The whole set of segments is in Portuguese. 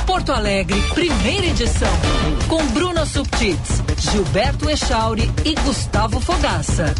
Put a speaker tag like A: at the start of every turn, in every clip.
A: Porto Alegre, primeira edição. Com Bruna Subtits, Gilberto Echauri e Gustavo Fogaça.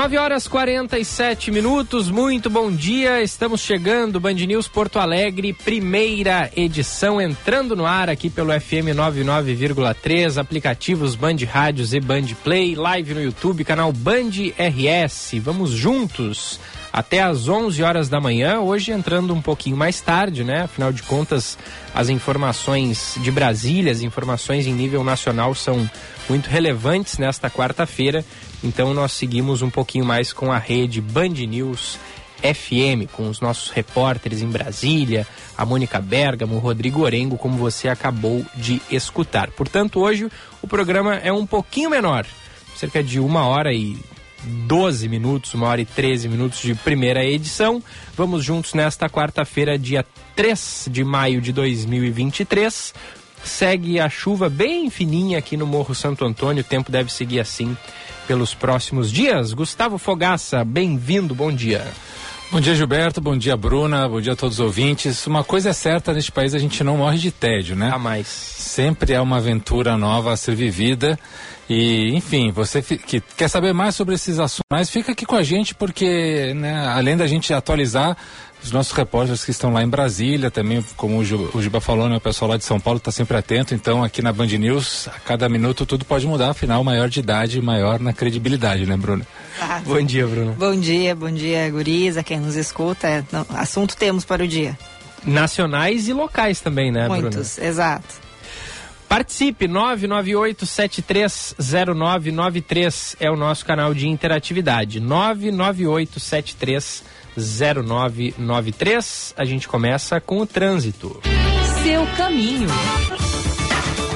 B: 9 horas 47 minutos, muito bom dia. Estamos chegando, Band News Porto Alegre, primeira edição, entrando no ar aqui pelo FM 99,3, aplicativos Band Rádios e Band Play, live no YouTube, canal Band RS. Vamos juntos até às 11 horas da manhã, hoje entrando um pouquinho mais tarde, né? Afinal de contas, as informações de Brasília, as informações em nível nacional são muito relevantes nesta quarta-feira então nós seguimos um pouquinho mais com a rede Band News FM, com os nossos repórteres em Brasília, a Mônica Bergamo, o Rodrigo Orengo, como você acabou de escutar. Portanto, hoje o programa é um pouquinho menor, cerca de uma hora e 12 minutos, uma hora e 13 minutos de primeira edição. Vamos juntos nesta quarta-feira, dia 3 de maio de 2023. Segue a chuva bem fininha aqui no Morro Santo Antônio, o tempo deve seguir assim pelos próximos dias. Gustavo Fogaça, bem-vindo, bom dia.
C: Bom dia, Gilberto. Bom dia, Bruna. Bom dia a todos os ouvintes. Uma coisa é certa neste país, a gente não morre de tédio, né?
B: A mais.
C: Sempre é uma aventura nova a ser vivida. E, enfim, você que quer saber mais sobre esses assuntos, fica aqui com a gente, porque, né, além da gente atualizar os nossos repórteres que estão lá em Brasília, também, como o Juba falou, né, o pessoal lá de São Paulo está sempre atento. Então, aqui na Band News, a cada minuto tudo pode mudar. Afinal, maior de idade, maior na credibilidade, né, Bruno?
B: Ah, bom dia, Bruno.
D: Bom dia, bom dia, Guriza, quem nos escuta. É, não, assunto temos para o dia.
B: Nacionais e locais também, né,
D: Muitos,
B: Bruno?
D: Muitos, exato.
B: Participe, 998-730993 é o nosso canal de interatividade. 998-730993. 0993. A gente começa com o trânsito.
A: Seu caminho.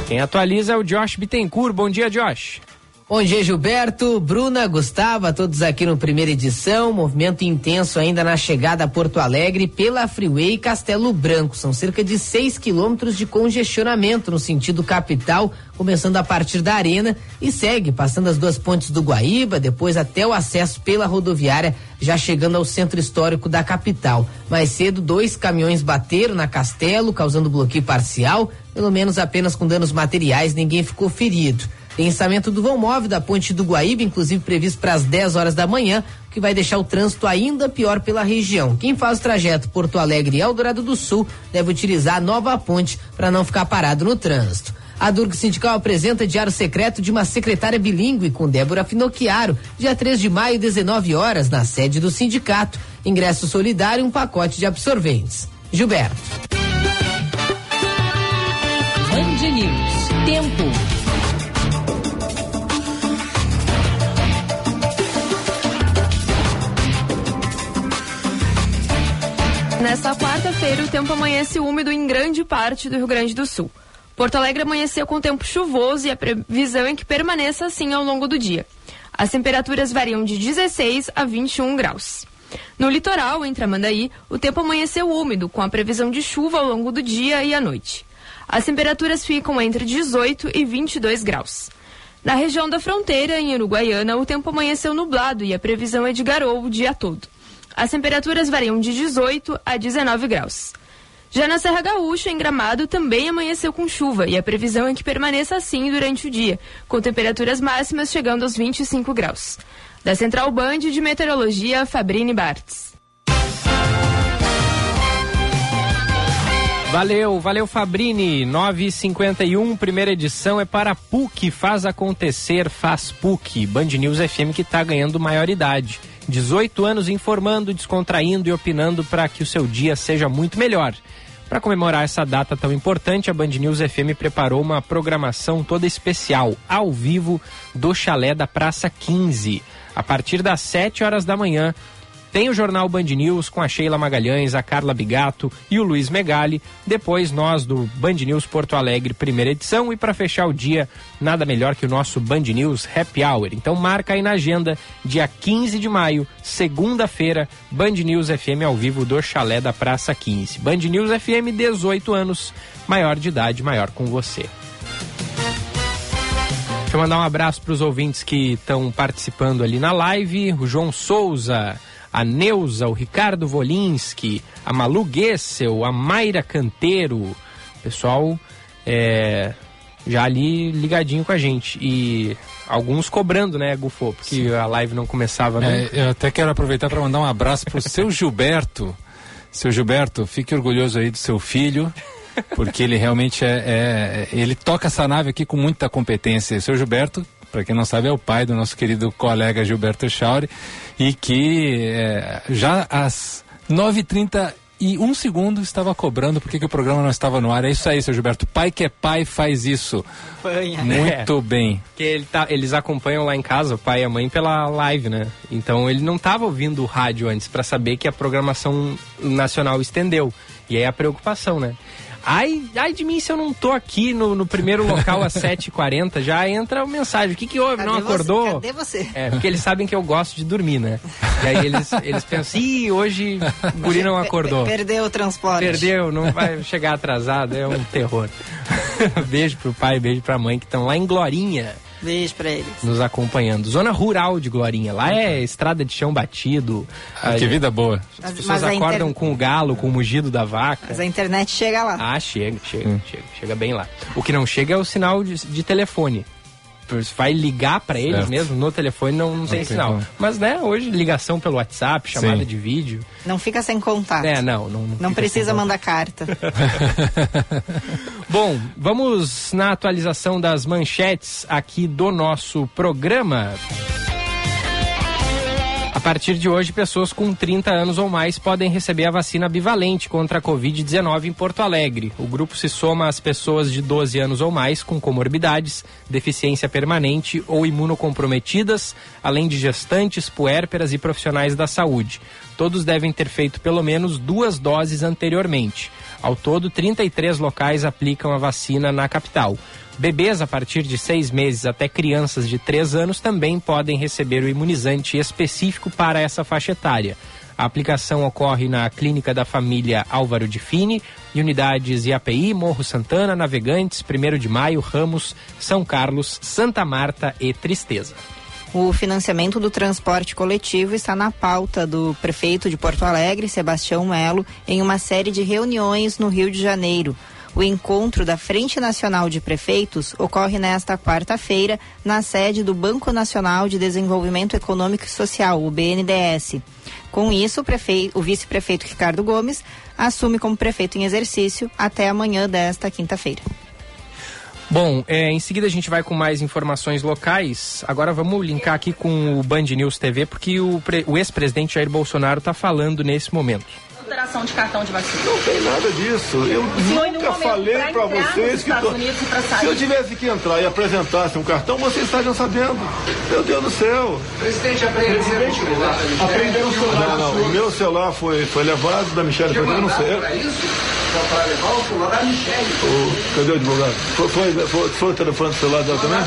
B: Quem atualiza é o Josh Bittencourt. Bom dia, Josh.
E: Bom dia, Gilberto, Bruna, Gustavo, todos aqui no primeira edição. Movimento intenso ainda na chegada a Porto Alegre pela Freeway Castelo Branco. São cerca de 6 quilômetros de congestionamento no sentido capital, começando a partir da Arena e segue passando as duas pontes do Guaíba, depois até o acesso pela rodoviária, já chegando ao centro histórico da capital. Mais cedo, dois caminhões bateram na Castelo, causando bloqueio parcial, pelo menos apenas com danos materiais, ninguém ficou ferido. Pensamento do vão móvel da Ponte do Guaíba, inclusive previsto para as 10 horas da manhã, que vai deixar o trânsito ainda pior pela região. Quem faz o trajeto Porto Alegre e Eldorado do Sul deve utilizar a nova ponte para não ficar parado no trânsito. A Durg Sindical apresenta diário secreto de uma secretária bilíngue com Débora Finocchiaro, dia 3 de maio, 19 horas, na sede do sindicato. Ingresso solidário e um pacote de absorventes. Gilberto.
A: Band News. Tempo.
F: Nesta quarta-feira, o tempo amanhece úmido em grande parte do Rio Grande do Sul. Porto Alegre amanheceu com tempo chuvoso e a previsão é que permaneça assim ao longo do dia. As temperaturas variam de 16 a 21 graus. No litoral, entre Amandaí, o tempo amanheceu úmido, com a previsão de chuva ao longo do dia e à noite. As temperaturas ficam entre 18 e 22 graus. Na região da fronteira, em Uruguaiana, o tempo amanheceu nublado e a previsão é de garoa o dia todo. As temperaturas variam de 18 a 19 graus. Já na Serra Gaúcha, em Gramado, também amanheceu com chuva e a previsão é que permaneça assim durante o dia, com temperaturas máximas chegando aos 25 graus. Da Central Band de Meteorologia, Fabrini Bartz.
B: Valeu, valeu Fabrini. 951, primeira edição é para PUC. Faz acontecer, faz PUC. Band News FM que está ganhando maioridade. 18 anos informando, descontraindo e opinando para que o seu dia seja muito melhor. Para comemorar essa data tão importante, a Band News FM preparou uma programação toda especial, ao vivo, do chalé da Praça 15. A partir das 7 horas da manhã, Tem o Jornal Band News com a Sheila Magalhães, a Carla Bigato e o Luiz Megali. Depois nós do Band News Porto Alegre, primeira edição. E para fechar o dia, nada melhor que o nosso Band News Happy Hour. Então marca aí na agenda, dia 15 de maio, segunda-feira, Band News FM ao vivo do Chalé da Praça 15. Band News FM, 18 anos, maior de idade, maior com você. Deixa eu mandar um abraço para os ouvintes que estão participando ali na live. O João Souza, a Neuza, o Ricardo Volinski, a Malu Gessel, a Mayra Canteiro. Pessoal é, já ali ligadinho com a gente. E alguns cobrando, né, Gufo? Porque Sim. a live não começava nunca.
C: É, eu até quero aproveitar para mandar um abraço para o seu Gilberto. Seu Gilberto, fique orgulhoso aí do seu filho porque ele realmente é, é, ele toca essa nave aqui com muita competência. Seu Gilberto, para quem não sabe, é o pai do nosso querido colega Gilberto Chauri, e que é, já às 9h30 e um segundo estava cobrando porque que o programa não estava no ar. É isso aí, seu Gilberto. Pai que é pai faz isso. Acompanha. Muito é, bem.
B: Que ele tá, eles acompanham lá em casa, o pai e a mãe, pela live, né? Então ele não estava ouvindo o rádio antes para saber que a programação nacional estendeu. E aí a preocupação, né? Ai, ai de mim se eu não tô aqui no, no primeiro local às 7h40, já entra a mensagem. O que que houve? Cadê não acordou?
D: Você? Cadê você?
B: É, porque eles sabem que eu gosto de dormir, né? E aí eles, eles pensam, ih, hoje o guri não acordou.
D: Perdeu o transporte.
B: Perdeu, não vai chegar atrasado, é um terror. beijo pro pai, beijo pra mãe que estão lá em Glorinha.
D: Beijo pra eles.
B: Nos acompanhando. Zona rural de Glorinha. Lá é estrada de chão batido.
C: Ah, que vida boa.
B: As pessoas acordam inter... com o galo, com o mugido da vaca.
D: Mas a internet chega lá.
B: Ah, chega, chega, hum. chega. Chega bem lá. O que não chega é o sinal de, de telefone vai ligar para eles mesmo no telefone não, não tem okay, sinal. Mas né, hoje ligação pelo WhatsApp, chamada Sim. de vídeo.
D: Não fica sem contato.
B: É, não, não. Não,
D: não precisa mandar carta.
B: Bom, vamos na atualização das manchetes aqui do nosso programa partir de hoje, pessoas com 30 anos ou mais podem receber a vacina bivalente contra a Covid-19 em Porto Alegre. O grupo se soma às pessoas de 12 anos ou mais com comorbidades, deficiência permanente ou imunocomprometidas, além de gestantes, puérperas e profissionais da saúde. Todos devem ter feito pelo menos duas doses anteriormente. Ao todo, 33 locais aplicam a vacina na capital. Bebês a partir de seis meses até crianças de três anos também podem receber o imunizante específico para essa faixa etária. A aplicação ocorre na Clínica da Família Álvaro de Fini unidades IAPI, Morro Santana, Navegantes, 1 de Maio, Ramos, São Carlos, Santa Marta e Tristeza.
D: O financiamento do transporte coletivo está na pauta do prefeito de Porto Alegre, Sebastião Melo, em uma série de reuniões no Rio de Janeiro. O encontro da Frente Nacional de Prefeitos ocorre nesta quarta-feira na sede do Banco Nacional de Desenvolvimento Econômico e Social, o BNDES. Com isso, o, o vice-prefeito Ricardo Gomes assume como prefeito em exercício até amanhã desta quinta-feira.
B: Bom, é, em seguida a gente vai com mais informações locais. Agora vamos linkar aqui com o Band News TV, porque o, o ex-presidente Jair Bolsonaro está falando nesse momento
G: alteração de cartão de vacina?
H: Não tem nada disso. Eu nunca falei para vocês que tô... se eu tivesse que entrar e apresentasse um cartão, vocês estariam sabendo. Meu Deus do céu.
I: Presidente, aprendeu
H: o celular. Não, não, o meu celular foi, foi levado da Michelle, eu não sei. Para isso?
I: para levar o celular da Michelle.
H: cadê o advogado? Foi, foi, foi, foi o telefone do celular dela também?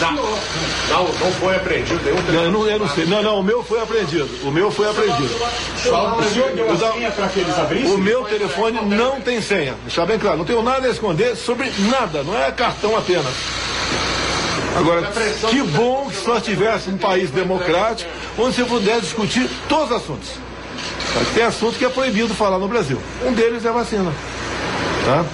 I: Não, não, não foi apreendido.
H: Não, eu não, eu não sei. Não, não, o meu foi apreendido. O meu foi apreendido.
I: Só o senhor deu a senha para que eles abrissem?
H: O meu telefone não tem senha. Está bem claro. Não tenho nada a esconder sobre nada. Não é cartão apenas. Agora, que bom que só tivesse um país democrático onde você pudesse discutir todos os assuntos. Tem assunto que é proibido falar no Brasil. Um deles é a vacina. Tá?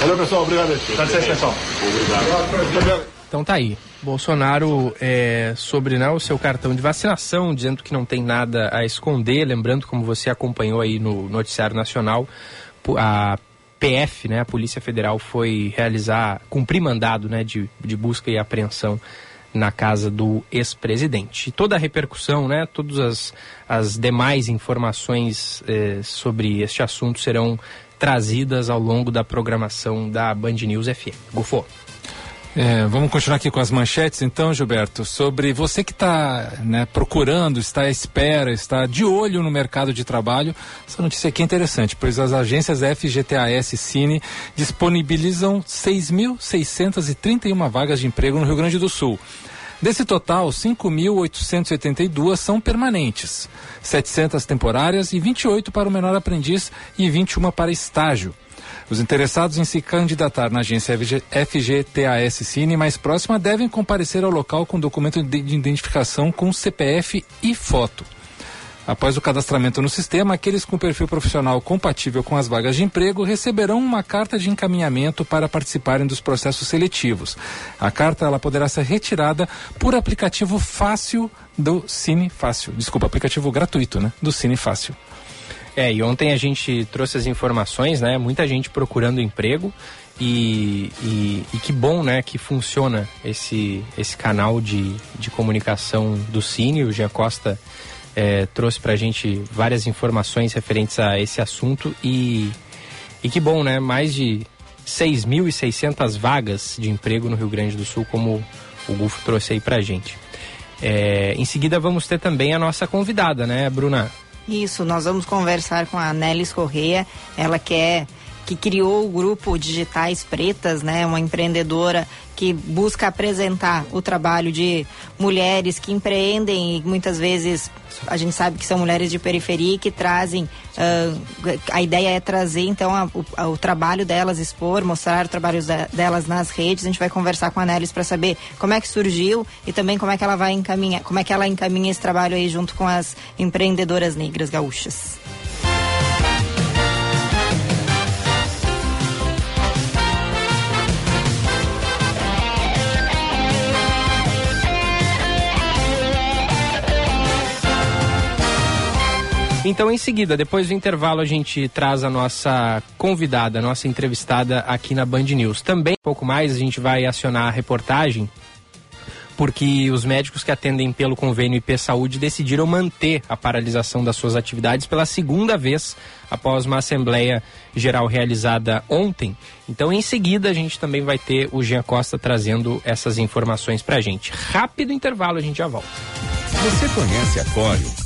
H: Valeu, pessoal. Obrigado. Dá licença, pessoal.
B: Obrigado. Então tá aí. Bolsonaro é, sobre né, o seu cartão de vacinação, dizendo que não tem nada a esconder. Lembrando, como você acompanhou aí no Noticiário Nacional, a PF, né, a Polícia Federal, foi realizar, cumprir mandado né, de, de busca e apreensão na casa do ex-presidente. Toda a repercussão, né, todas as, as demais informações eh, sobre este assunto serão trazidas ao longo da programação da Band News FM. Gufo.
C: É, vamos continuar aqui com as manchetes, então, Gilberto, sobre você que está né, procurando, está à espera, está de olho no mercado de trabalho. Essa notícia aqui é interessante, pois as agências FGTAS e Cine disponibilizam 6.631 vagas de emprego no Rio Grande do Sul. Desse total, 5.882 são permanentes, 700 temporárias e 28 para o menor aprendiz e 21 para estágio. Os interessados em se candidatar na agência FGTAS Cine mais próxima devem comparecer ao local com documento de identificação com CPF e foto. Após o cadastramento no sistema, aqueles com perfil profissional compatível com as vagas de emprego receberão uma carta de encaminhamento para participarem dos processos seletivos. A carta ela poderá ser retirada por aplicativo fácil do Cine Fácil. Desculpa, aplicativo gratuito, né? Do Cine Fácil.
B: É, e ontem a gente trouxe as informações, né? Muita gente procurando emprego e, e, e, que bom, né, que funciona esse, esse canal de, de comunicação do Cine. O Jean Costa é, trouxe pra gente várias informações referentes a esse assunto e, e que bom, né? Mais de 6.600 vagas de emprego no Rio Grande do Sul, como o Gulfo trouxe aí pra gente. É, em seguida vamos ter também a nossa convidada, né, Bruna?
D: Isso, nós vamos conversar com a Nelis Correia, ela que é que criou o grupo Digitais Pretas, né, uma empreendedora que busca apresentar o trabalho de mulheres que empreendem e muitas vezes a gente sabe que são mulheres de periferia que trazem uh, a ideia é trazer então a, o, o, trabalho delas expor mostrar o trabalho delas nas redes. A gente vai conversar com a Nelis para saber como é que surgiu e também como é que ela vai encaminhar como é que ela encaminha esse trabalho aí junto com as empreendedoras negras gaúchas
B: Então, em seguida, depois do intervalo, a gente traz a nossa convidada, a nossa entrevistada aqui na Band News. Também, um pouco mais, a gente vai acionar a reportagem porque os médicos que atendem pelo convênio IP Saúde decidiram manter a paralisação das suas atividades pela segunda vez após uma assembleia geral realizada ontem. Então, em seguida, a gente também vai ter o Jean Costa trazendo essas informações para a gente. Rápido intervalo, a gente já volta.
J: Você conhece a Cório?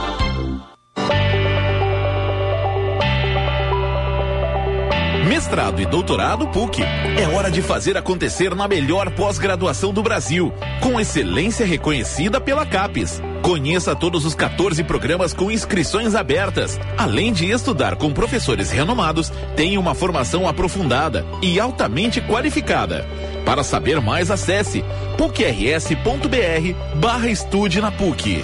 K: Mestrado e doutorado PUC. É hora de fazer acontecer na melhor pós-graduação do Brasil, com excelência reconhecida pela CAPES. Conheça todos os 14 programas com inscrições abertas. Além de estudar com professores renomados, tem uma formação aprofundada e altamente qualificada. Para saber mais, acesse pucrs.br barra estude na PUC.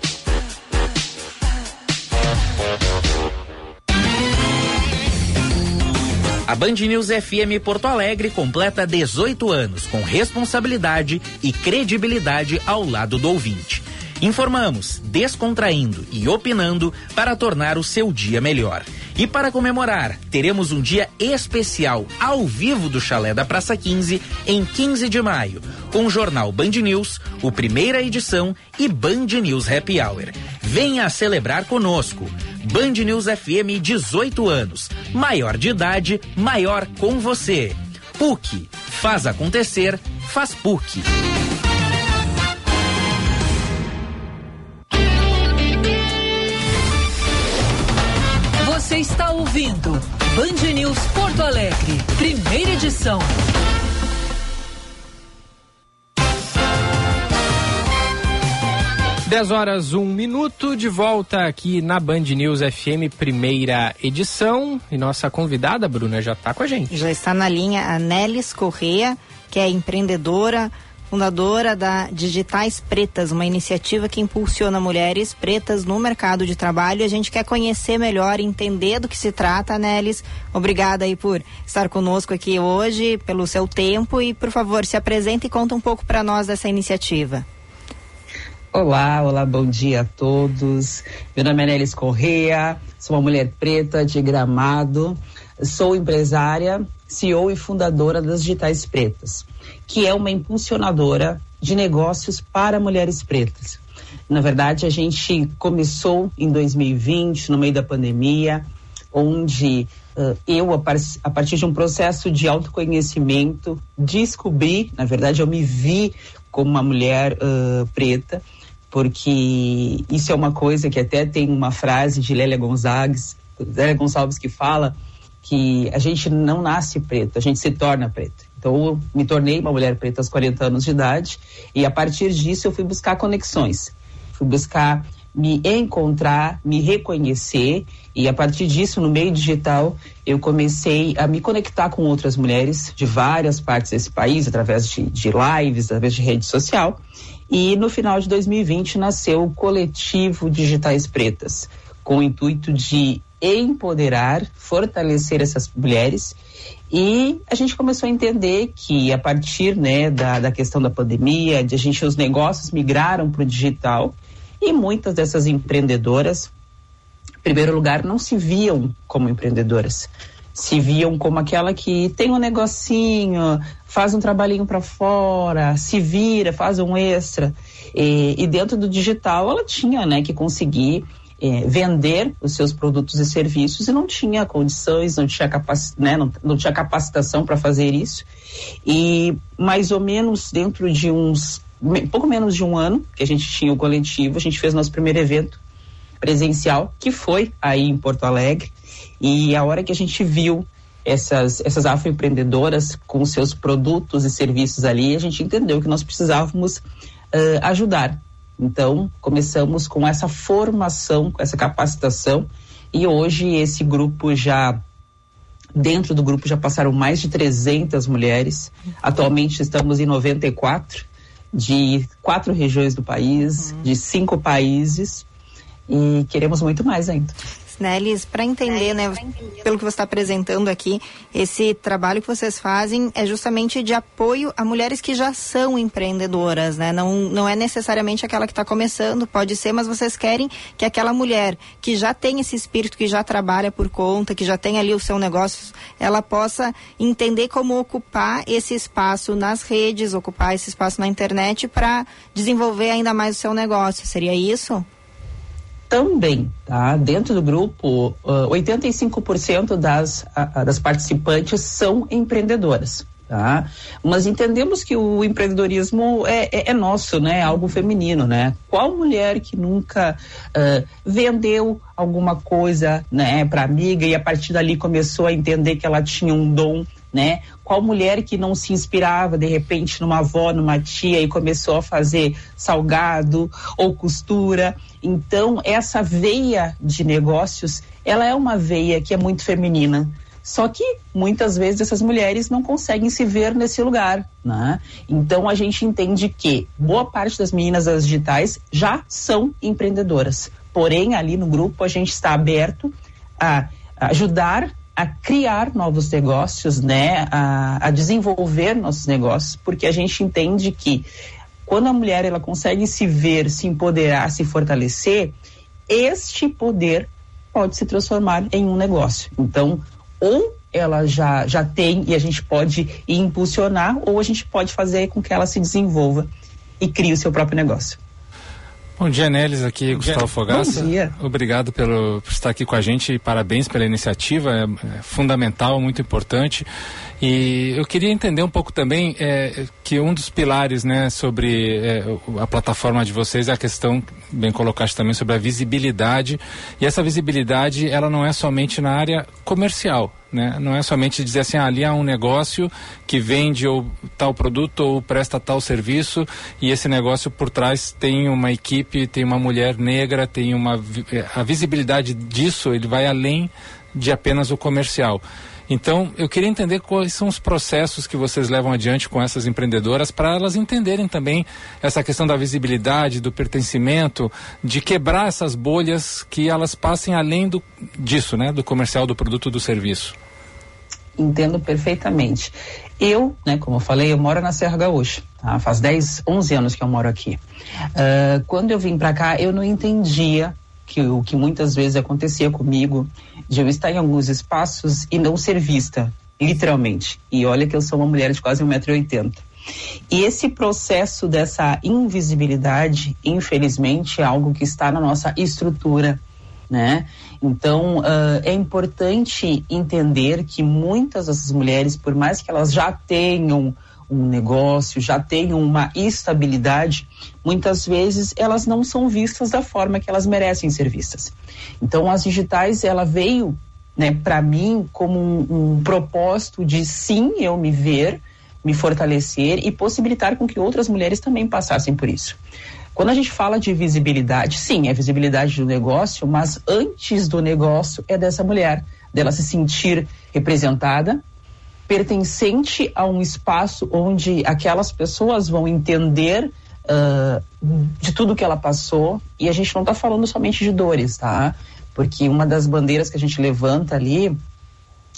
L: A Band News FM Porto Alegre completa 18 anos com responsabilidade e credibilidade ao lado do ouvinte. Informamos, descontraindo e opinando para tornar o seu dia melhor. E para comemorar, teremos um dia especial ao vivo do Chalé da Praça 15 em 15 de maio, com o jornal Band News, o primeira edição e Band News Happy Hour. Venha celebrar conosco. Band News FM 18 anos. Maior de idade, maior com você. PUC. Faz acontecer, faz PUC.
A: Está ouvindo Band News Porto Alegre, primeira edição.
B: Dez horas, um minuto, de volta aqui na Band News FM, primeira edição. E nossa convidada, Bruna, já está com a gente.
D: Já está na linha a Nelis Correa, que é empreendedora, fundadora da Digitais Pretas, uma iniciativa que impulsiona mulheres pretas no mercado de trabalho. A gente quer conhecer melhor, entender do que se trata, Nelis. Obrigada aí por estar conosco aqui hoje, pelo seu tempo e, por favor, se apresente e conta um pouco para nós dessa iniciativa.
M: Olá, olá, bom dia a todos. Meu nome é Nelis Correa, sou uma mulher preta de Gramado, sou empresária, CEO e fundadora das Digitais Pretas, que é uma impulsionadora de negócios para mulheres pretas. Na verdade, a gente começou em 2020, no meio da pandemia, onde uh, eu, a, par a, partir de um processo de autoconhecimento, descobri, na verdade, eu me vi como uma mulher uh, preta porque isso é uma coisa que até tem uma frase de Lélia Gonçalves, Lélia Gonçalves que fala que a gente não nasce preto, a gente se torna preto. Então eu me tornei uma mulher preta aos 40 anos de idade e a partir disso eu fui buscar conexões, fui buscar me encontrar, me reconhecer e a partir disso no meio digital eu comecei a me conectar com outras mulheres de várias partes desse país através de, de lives, através de rede social e no final de 2020 nasceu o coletivo Digitais Pretas, com o intuito de empoderar, fortalecer essas mulheres. E a gente começou a entender que a partir né, da, da questão da pandemia, de a gente os negócios migraram para o digital e muitas dessas empreendedoras, em primeiro lugar, não se viam como empreendedoras se viam como aquela que tem um negocinho, faz um trabalhinho para fora, se vira, faz um extra. E, e, dentro do digital ela tinha né, que conseguir é, vender os seus produtos e serviços e não tinha condições, não tinha, capac, né, não, não tinha capacitação para fazer isso. E mais ou menos dentro de uns, pouco menos de um ano que a gente tinha o coletivo, a gente fez nosso primeiro evento presencial, que foi aí em Porto Alegre. E a hora que a gente viu essas, essas afroempreendedoras com seus produtos e serviços ali, a gente entendeu que nós precisávamos uh, ajudar. Então, começamos com essa formação, com essa capacitação, e hoje esse grupo já Dentro do grupo já passaram mais de 300 mulheres. Atualmente estamos em 94, de quatro regiões do país, uhum. de cinco países. E queremos muito mais ainda.
D: Nelis, para entender, né, pelo que você está apresentando aqui, esse trabalho que vocês fazem é justamente de apoio a mulheres que já são empreendedoras, né? Não, não é necessariamente aquela que está começando, pode ser, mas vocês querem que aquela mulher que já tem esse espírito, que já trabalha por conta, que já tem ali o seu negócio, ela possa entender como ocupar esse espaço nas redes, ocupar esse espaço na internet para desenvolver ainda mais o seu negócio. Seria isso?
M: Também, tá? Dentro do grupo, uh, 85% das, uh, das participantes são empreendedoras. Tá? Mas entendemos que o empreendedorismo é, é, é nosso, né? É algo feminino, né? Qual mulher que nunca uh, vendeu alguma coisa, né, para amiga e a partir dali começou a entender que ela tinha um dom né? Qual mulher que não se inspirava de repente numa avó, numa tia e começou a fazer salgado ou costura? Então, essa veia de negócios, ela é uma veia que é muito feminina. Só que muitas vezes essas mulheres não conseguem se ver nesse lugar, né? Então a gente entende que boa parte das meninas das digitais já são empreendedoras. Porém, ali no grupo a gente está aberto a ajudar a criar novos negócios, né, a, a, desenvolver nossos negócios, porque a gente entende que quando a mulher ela consegue se ver, se empoderar, se fortalecer, este poder pode se transformar em um negócio. Então, ou ela já, já tem e a gente pode impulsionar, ou a gente pode fazer com que ela se desenvolva e crie o seu próprio negócio.
C: Bom dia, Nelis, aqui
M: Bom
C: Gustavo
M: dia.
C: Fogaça.
M: Bom dia.
C: Obrigado pelo, por estar aqui com a gente e parabéns pela iniciativa, é, é fundamental, muito importante. E eu queria entender um pouco também é, que um dos pilares né, sobre é, a plataforma de vocês é a questão, bem colocaste também, sobre a visibilidade. E essa visibilidade, ela não é somente na área comercial, né? Não é somente dizer assim, ah, ali há um negócio que vende ou tal produto ou presta tal serviço e esse negócio por trás tem uma equipe, tem uma mulher negra, tem uma eh, a visibilidade disso, ele vai além de apenas o comercial. Então, eu queria entender quais são os processos que vocês levam adiante com essas empreendedoras para elas entenderem também essa questão da visibilidade, do pertencimento, de quebrar essas bolhas que elas passem além do, disso, né? Do comercial, do produto, do serviço.
M: Entendo perfeitamente. Eu, né, como eu falei, eu moro na Serra Gaúcha. Tá? Faz 10, 11 anos que eu moro aqui. Ah, quando eu vim para cá, eu não entendia que o que muitas vezes acontecia comigo, de eu estar em alguns espaços e não ser vista, literalmente. E olha que eu sou uma mulher de quase 1,80m. E esse processo dessa invisibilidade, infelizmente, é algo que está na nossa estrutura, né? Então, ah, é importante entender que muitas dessas mulheres, por mais que elas já tenham um negócio, já tenham uma estabilidade, muitas vezes elas não são vistas da forma que elas merecem ser vistas. Então, as digitais, ela veio, né, para mim como um, um propósito de sim eu me ver, me fortalecer e possibilitar com que outras mulheres também passassem por isso. Quando a gente fala de visibilidade, sim, é visibilidade do negócio, mas antes do negócio é dessa mulher, dela se sentir representada, pertencente a um espaço onde aquelas pessoas vão entender ah, de tudo que ela passou e a gente não está falando somente de dores, tá? Porque uma das bandeiras que a gente levanta ali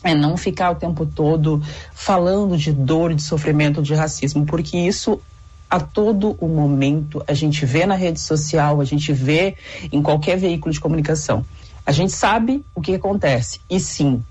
M: é não ficar o tempo todo falando de dor, de sofrimento, de racismo, porque isso a todo o momento a gente vê na rede social, a gente vê em qualquer veículo de comunicação. A gente sabe o que acontece e sim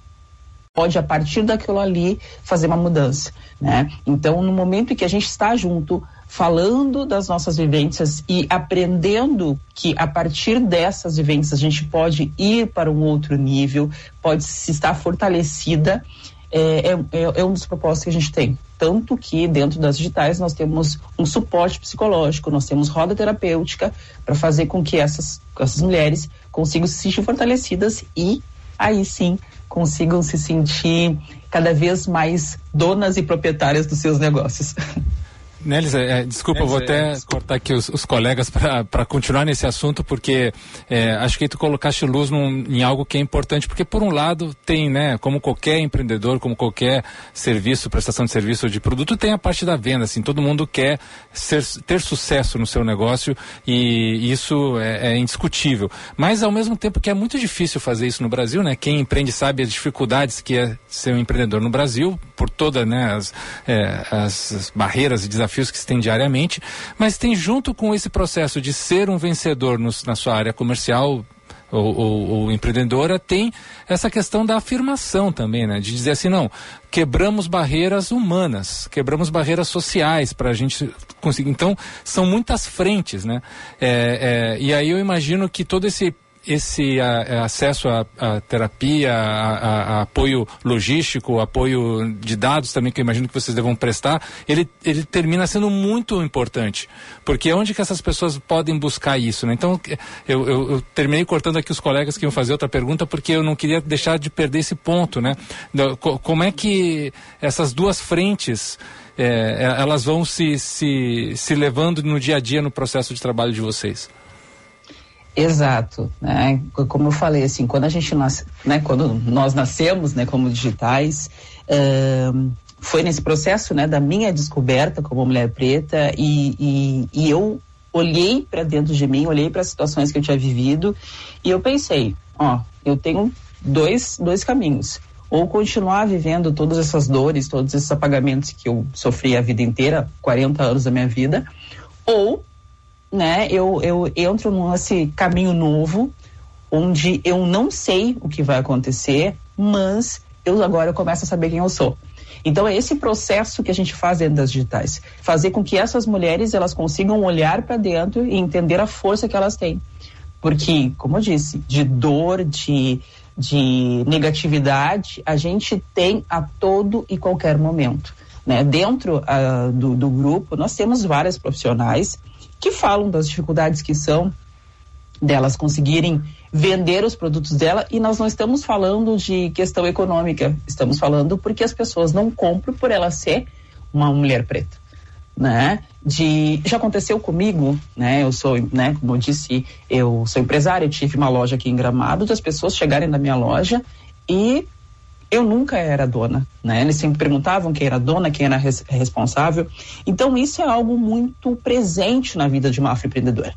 M: pode a partir daquilo ali fazer uma mudança, né? Então, no momento em que a gente está junto, falando das nossas vivências e aprendendo que a partir dessas vivências a gente pode ir para um outro nível, pode se estar fortalecida, é, é, é um dos propósitos que a gente tem. Tanto que dentro das digitais nós temos um suporte psicológico, nós temos roda terapêutica para fazer com que essas, essas mulheres consigam se sentir fortalecidas e aí sim consigam se sentir cada vez mais donas e proprietárias dos seus negócios.
C: Nelis, é, é, desculpa, eu vou até cortar aqui os, os colegas para continuar nesse assunto, porque é, acho que tu colocaste luz num, em algo que é importante, porque por um lado tem, né, como qualquer empreendedor, como qualquer serviço, prestação de serviço ou de produto, tem a parte da venda, assim, todo mundo quer ser, ter sucesso no seu negócio e isso é, é indiscutível. Mas ao mesmo tempo que é muito difícil fazer isso no Brasil, né, quem empreende sabe as dificuldades que é ser um empreendedor no Brasil, por todas né, as, é, as barreiras e desafios que se tem diariamente, mas tem junto com esse processo de ser um vencedor na sua área comercial ou, ou, ou, empreendedora, tem essa questão da afirmação também, né? De dizer assim, não, quebramos barreiras humanas, quebramos barreiras sociais para a gente conseguir. Então, são muitas frentes, né? É, é, e aí eu imagino que todo esse esse a, acesso à terapia, a, apoio logístico, apoio de dados também, que eu imagino que vocês devam prestar, ele, ele termina sendo muito importante. Porque é onde que essas pessoas podem buscar isso, né? Então, eu, eu, eu, terminei cortando aqui os colegas que iam fazer outra pergunta, porque eu não queria deixar de perder esse ponto, né? Como é que essas duas frentes, é, elas vão se, se, se levando no dia a dia no processo de trabalho de vocês?
M: Exato, né? Como eu falei, assim, quando a gente nasce, né? Quando nós nascemos, né? Como digitais, uh, foi nesse processo, né? Da minha descoberta como mulher preta e, e, e eu olhei para dentro de mim, olhei para as situações que eu tinha vivido e eu pensei, ó, eu tenho dois, dois caminhos. Ou continuar vivendo todas essas dores, todos esses apagamentos que eu sofri a vida inteira, 40 anos da minha vida, ou né, eu, eu entro nesse caminho novo, onde eu não sei o que vai acontecer, mas eu agora começo a saber quem eu sou. Então é esse processo que a gente faz dentro das digitais, fazer com que essas mulheres elas consigam olhar para dentro e entender a força que elas têm, porque como eu disse, de dor, de de negatividade a gente tem a todo e qualquer momento. Né? Dentro uh, do, do grupo nós temos várias profissionais que falam das dificuldades que são delas conseguirem vender os produtos dela e nós não estamos falando de questão econômica, estamos falando porque as pessoas não compram por ela ser uma mulher preta, né? De já aconteceu comigo, né? Eu sou, né? Como eu disse, eu sou empresária, eu tive uma loja aqui em Gramado, das pessoas chegarem na minha loja e eu nunca era dona, né? Eles sempre perguntavam quem era dona, quem era res responsável. Então isso é algo muito presente na vida de uma afroempreendedora.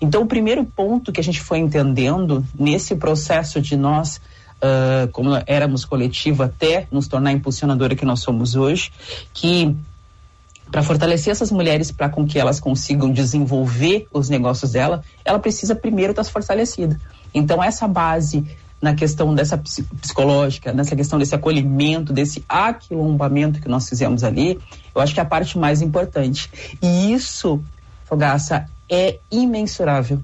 M: Então o primeiro ponto que a gente foi entendendo nesse processo de nós uh, como éramos coletivo até nos tornar impulsionadora que nós somos hoje, que para fortalecer essas mulheres para com que elas consigam desenvolver os negócios dela, ela precisa primeiro estar tá fortalecida. Então essa base na questão dessa psicológica, nessa questão desse acolhimento, desse aquilombamento que nós fizemos ali, eu acho que é a parte mais importante. E isso, Fogaça, é imensurável.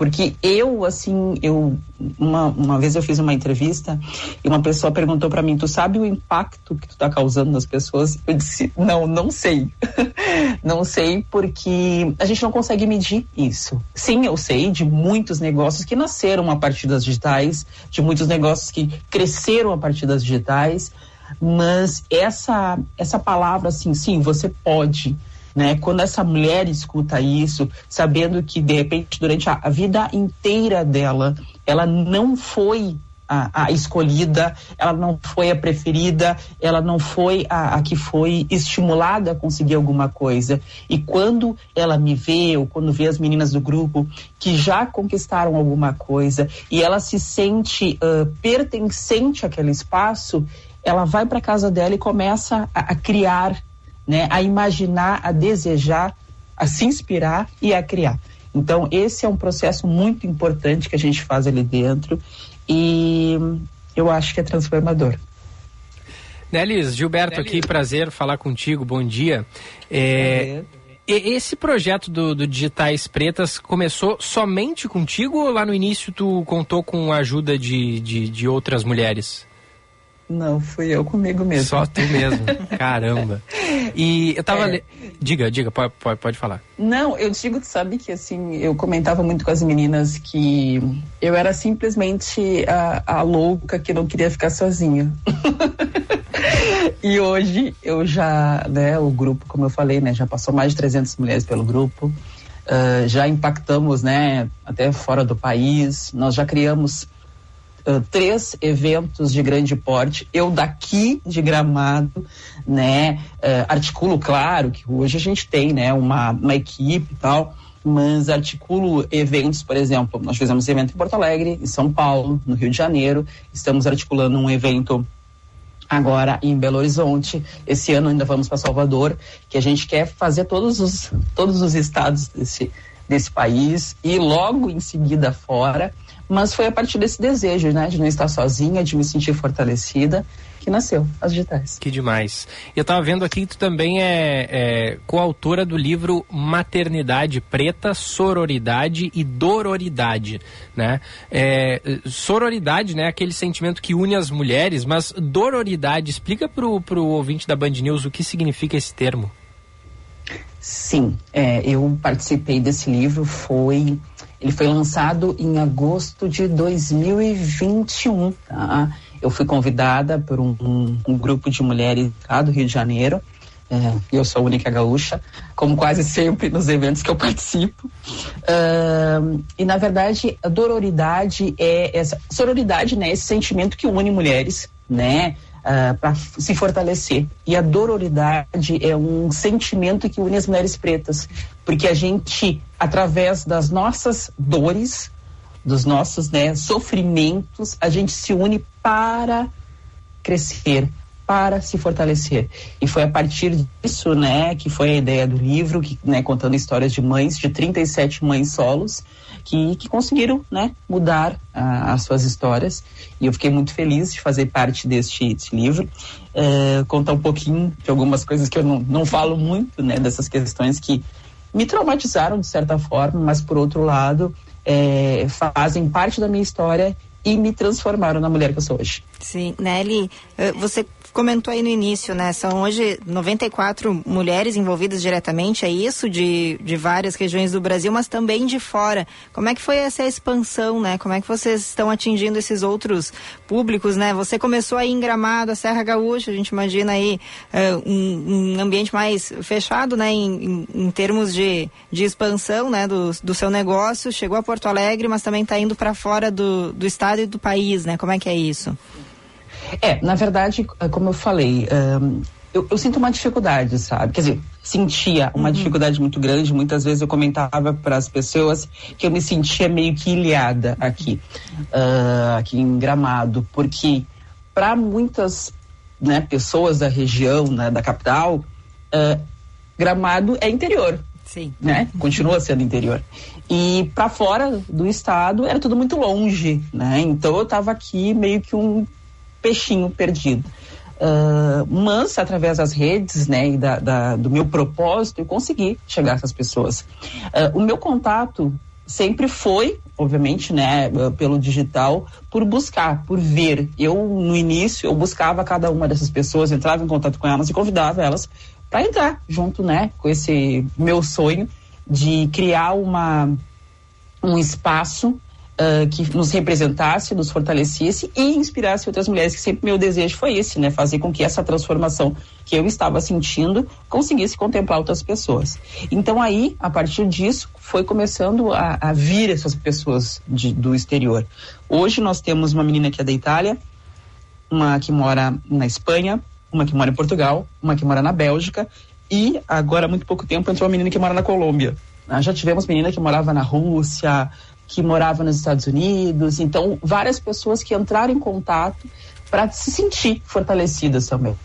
M: Porque eu, assim, eu uma, uma vez eu fiz uma entrevista e uma pessoa perguntou para mim: Tu sabe o impacto que tu tá causando nas pessoas? Eu disse: Não, não sei. não sei porque a gente não consegue medir isso. Sim, eu sei de muitos negócios que nasceram a partir das digitais, de muitos negócios que cresceram a partir das digitais, mas essa, essa palavra, assim, sim, você pode né? Quando essa mulher escuta isso, sabendo que de repente durante a, vida inteira dela, ela não foi a, a, escolhida, ela não foi a preferida, ela não foi a, a, que foi estimulada a conseguir alguma coisa. E quando ela me vê, ou quando vê as meninas do grupo que já conquistaram alguma coisa e ela se sente uh, pertencente àquele espaço, ela vai para casa dela e começa a, a criar né, a imaginar, a desejar, a se inspirar e a criar. Então, esse é um processo muito importante que a gente faz ali dentro e eu acho que é transformador.
B: Nelis, Gilberto Nelis. aqui, prazer falar contigo, bom dia. É, esse projeto do, do, Digitais Pretas começou somente contigo ou lá no início tu contou com a ajuda de, de, de outras mulheres?
M: Não, fui eu comigo mesmo.
B: Só tu mesmo. Caramba. E eu tava. É. Le... Diga, diga, pode, pode, pode falar.
M: Não, eu digo, sabe que assim, eu comentava muito com as meninas que eu era simplesmente a, a louca que não queria ficar sozinha. e hoje eu já, né, o grupo, como eu falei, né, já passou mais de 300 mulheres pelo grupo. Uh, já impactamos, né, até fora do país. Nós já criamos uh, três eventos de grande porte. Eu daqui de Gramado, né, uh, articulo, claro, que hoje a gente tem, né, uma, uma equipe e tal, mas articulo eventos, por exemplo, nós fizemos evento em Porto Alegre, em São Paulo, no Rio de Janeiro, estamos articulando um evento agora em Belo Horizonte. Esse ano ainda vamos para Salvador, que a gente quer fazer todos os, todos os estados desse, desse país e logo em seguida fora mas foi a partir desse desejo, né, de não estar sozinha, de me sentir fortalecida, que nasceu as digitais.
B: Que demais. Eu estava vendo aqui que tu também é, é coautora do livro Maternidade Preta, Sororidade e Dororidade, né? É, sororidade, né, aquele sentimento que une as mulheres, mas dororidade, explica pro, pro ouvinte da Band News o que significa esse termo.
M: Sim, é, eu participei desse livro, foi ele foi lançado em agosto de 2021, tá? Eu fui convidada por um, um, um grupo de mulheres lá do Rio de Janeiro. É, eu sou a única gaúcha, como quase sempre nos eventos que eu participo. Uh, e na verdade, a dororidade é essa sororidade, né? Esse sentimento que une mulheres, né? Uh, ah, para se fortalecer. E a dororidade é um sentimento que une as mulheres pretas, porque a gente, através das nossas dores, dos nossos né, sofrimentos, a gente se une para crescer, para se fortalecer. E foi a partir disso, né, que foi a ideia do livro, que, né, contando histórias de mães, de 37 mães solos, que, que conseguiram, né, mudar ah, as suas histórias. E eu fiquei muito feliz de fazer parte deste, livro, eh, contar um pouquinho de algumas coisas que eu não, não falo muito, né, dessas questões que me traumatizaram de certa forma, mas por outro lado, eh, fazem parte da minha história e me transformaram na mulher que eu sou hoje.
D: Sim, Nelly, eh, você comentou aí no início, né? São hoje 94 mulheres envolvidas diretamente, é isso, de, de várias regiões do Brasil, mas também de fora. Como é que foi essa expansão, né? Como é que vocês estão atingindo esses outros públicos, né? Você começou aí em Gramado, a Serra Gaúcha, a gente imagina aí uh, um, um, ambiente mais fechado, né? Em, em, em, termos de, de expansão, né? Do, do seu negócio, chegou a Porto Alegre, mas também está indo para fora do, do estado e do país, né? Como é que é isso?
M: É, na verdade, é como eu falei, um, eu, eu, sinto uma dificuldade, sabe? Quer dizer, sentia uma uhum. dificuldade muito grande. Muitas vezes eu comentava para as pessoas que eu me sentia meio que ilhada aqui, uh, aqui em Gramado, porque para muitas né, pessoas da região, né, da capital, uh, Gramado é interior.
D: Sim.
M: Né? Continua sendo interior. E para fora do estado era tudo muito longe, né? Então eu estava aqui meio que um peixinho perdido. Uh, mas através das redes né, e da, da, do meu propósito eu consegui chegar a essas pessoas. Uh, o meu contato sempre foi, obviamente, né, pelo digital, por buscar, por ver. Eu no início eu buscava cada uma dessas pessoas, entrava em contato com elas e convidava elas para entrar junto, né, com esse meu sonho de criar uma um espaço que nos representasse, nos fortalecesse e inspirasse outras mulheres, que sempre meu desejo foi esse, né? Fazer com que essa transformação que eu estava sentindo conseguisse contemplar outras pessoas. Então aí, a partir disso, foi começando a, a vir essas pessoas de, do exterior. Hoje nós temos uma menina que é da Itália, uma que mora na Espanha, uma que mora em Portugal, uma que mora na Bélgica e agora há muito pouco tempo entrou uma menina que mora na Colômbia. Ah, já tivemos menina que morava na Rússia, que morava nos Estados Unidos. Então, várias pessoas que entraram em contato para se sentir fortalecidas também.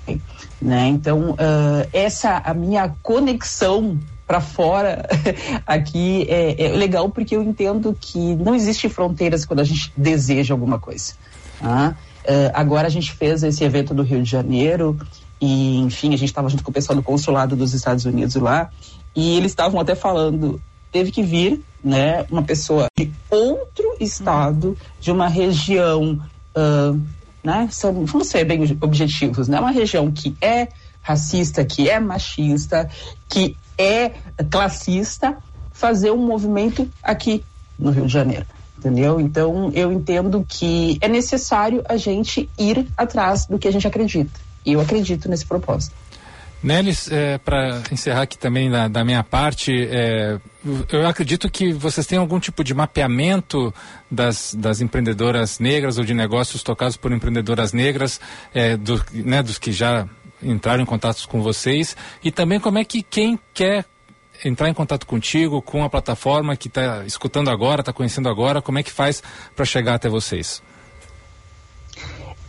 M: Né? Então, uh, essa a minha conexão para fora aqui é, é, legal porque eu entendo que não existe fronteiras quando a gente deseja alguma coisa. Tá? Uh, agora a gente fez esse evento do Rio de Janeiro e, enfim, a gente estava junto com o pessoal do consulado dos Estados Unidos lá e eles estavam até falando teve que vir né, uma pessoa de outro estado, de uma região, uh, né, são, vamos ser bem objetivos, né, uma região que é racista, que é machista, que é classista, fazer um movimento aqui no Rio de Janeiro. Entendeu? Então, eu entendo que é necessário a gente ir atrás do que a gente acredita. E eu acredito nesse propósito.
C: Nelis, é, para encerrar aqui também da, da minha parte, é, eu acredito que vocês têm algum tipo de mapeamento das, das empreendedoras negras ou de negócios tocados por empreendedoras negras, é, do, né, dos que já entraram em contato com vocês, e também como é que quem quer entrar em contato contigo, com a plataforma que está escutando agora, está conhecendo agora, como é que faz para chegar até vocês?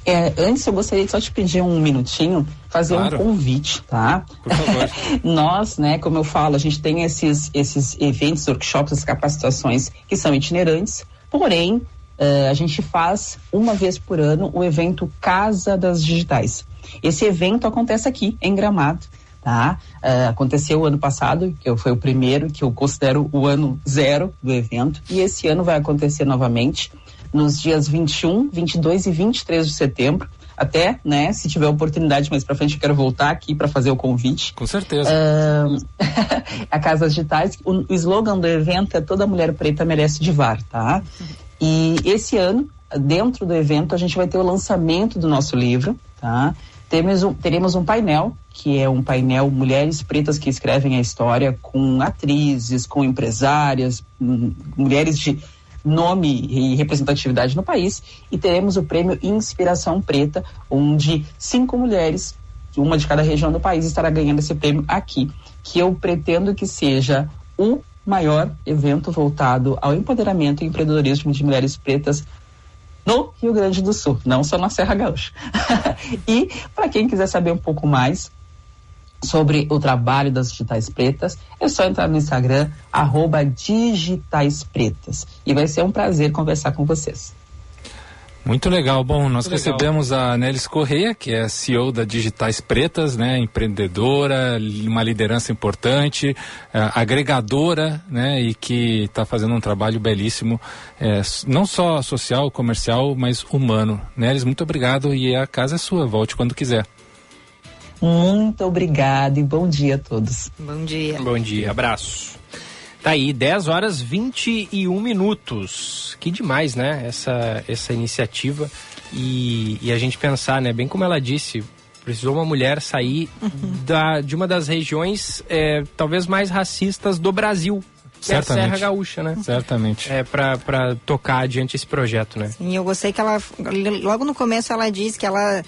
M: É, antes eu gostaria de só te pedir um minutinho, fazer claro. um convite, tá?
C: Por favor.
M: Nós, né, como eu falo, a gente tem esses, esses eventos, workshops, essas capacitações que são itinerantes, porém, uh, a gente faz uma vez por ano o evento Casa das Digitais. Esse evento acontece aqui, em Gramado, tá? Uh, aconteceu ano passado, que foi o primeiro, que eu considero o ano zero do evento, e esse ano vai acontecer novamente nos dias 21, 22 e 23 de setembro. Até, né, se tiver oportunidade mais para frente, eu quero voltar aqui para fazer o convite.
C: Com certeza.
M: Uh, a Casa Digitais, o, o slogan do evento é Toda Mulher Preta Merece Divar, tá? E esse ano, dentro do evento, a gente vai ter o lançamento do nosso livro, tá? Temos um, teremos um painel, que é um painel Mulheres Pretas que Escrevem a História, com atrizes, com empresárias, mulheres de nome e representatividade no país e teremos o prêmio Inspiração Preta, onde cinco mulheres, uma de cada região do país, estará ganhando esse prêmio aqui, que eu pretendo que seja o maior evento voltado ao empoderamento e empreendedorismo de mulheres pretas no Rio Grande do Sul, não só na Serra Gaúcha. e para quem quiser saber um pouco mais sobre o trabalho das Digitais Pretas, é só entrar no Instagram, arroba Digitais Pretas. E vai ser um prazer conversar com vocês.
C: Muito legal. Bom, nós
B: Muito legal.
C: recebemos a Nelis Correia, que é CEO da Digitais Pretas, né, empreendedora, uma liderança importante, eh, agregadora, né, e que está fazendo um trabalho belíssimo, eh, não só social, comercial, mas humano. Nelis, muito obrigado e a casa é sua. Volte quando quiser.
M: Muito obrigada e bom dia a todos.
D: Bom dia.
B: Bom dia, abraço. Tá aí, 10 horas 21 minutos. Que demais, né? Essa, essa iniciativa. E, e a gente pensar, né? Bem como ela disse, precisou uma mulher sair da, de uma das regiões é, talvez mais racistas do Brasil. Que é a
C: Certamente.
B: Serra Gaúcha, né?
C: Certamente.
B: É, pra tocar adiante esse projeto, né?
D: E eu gostei que ela, logo no começo, ela disse que ela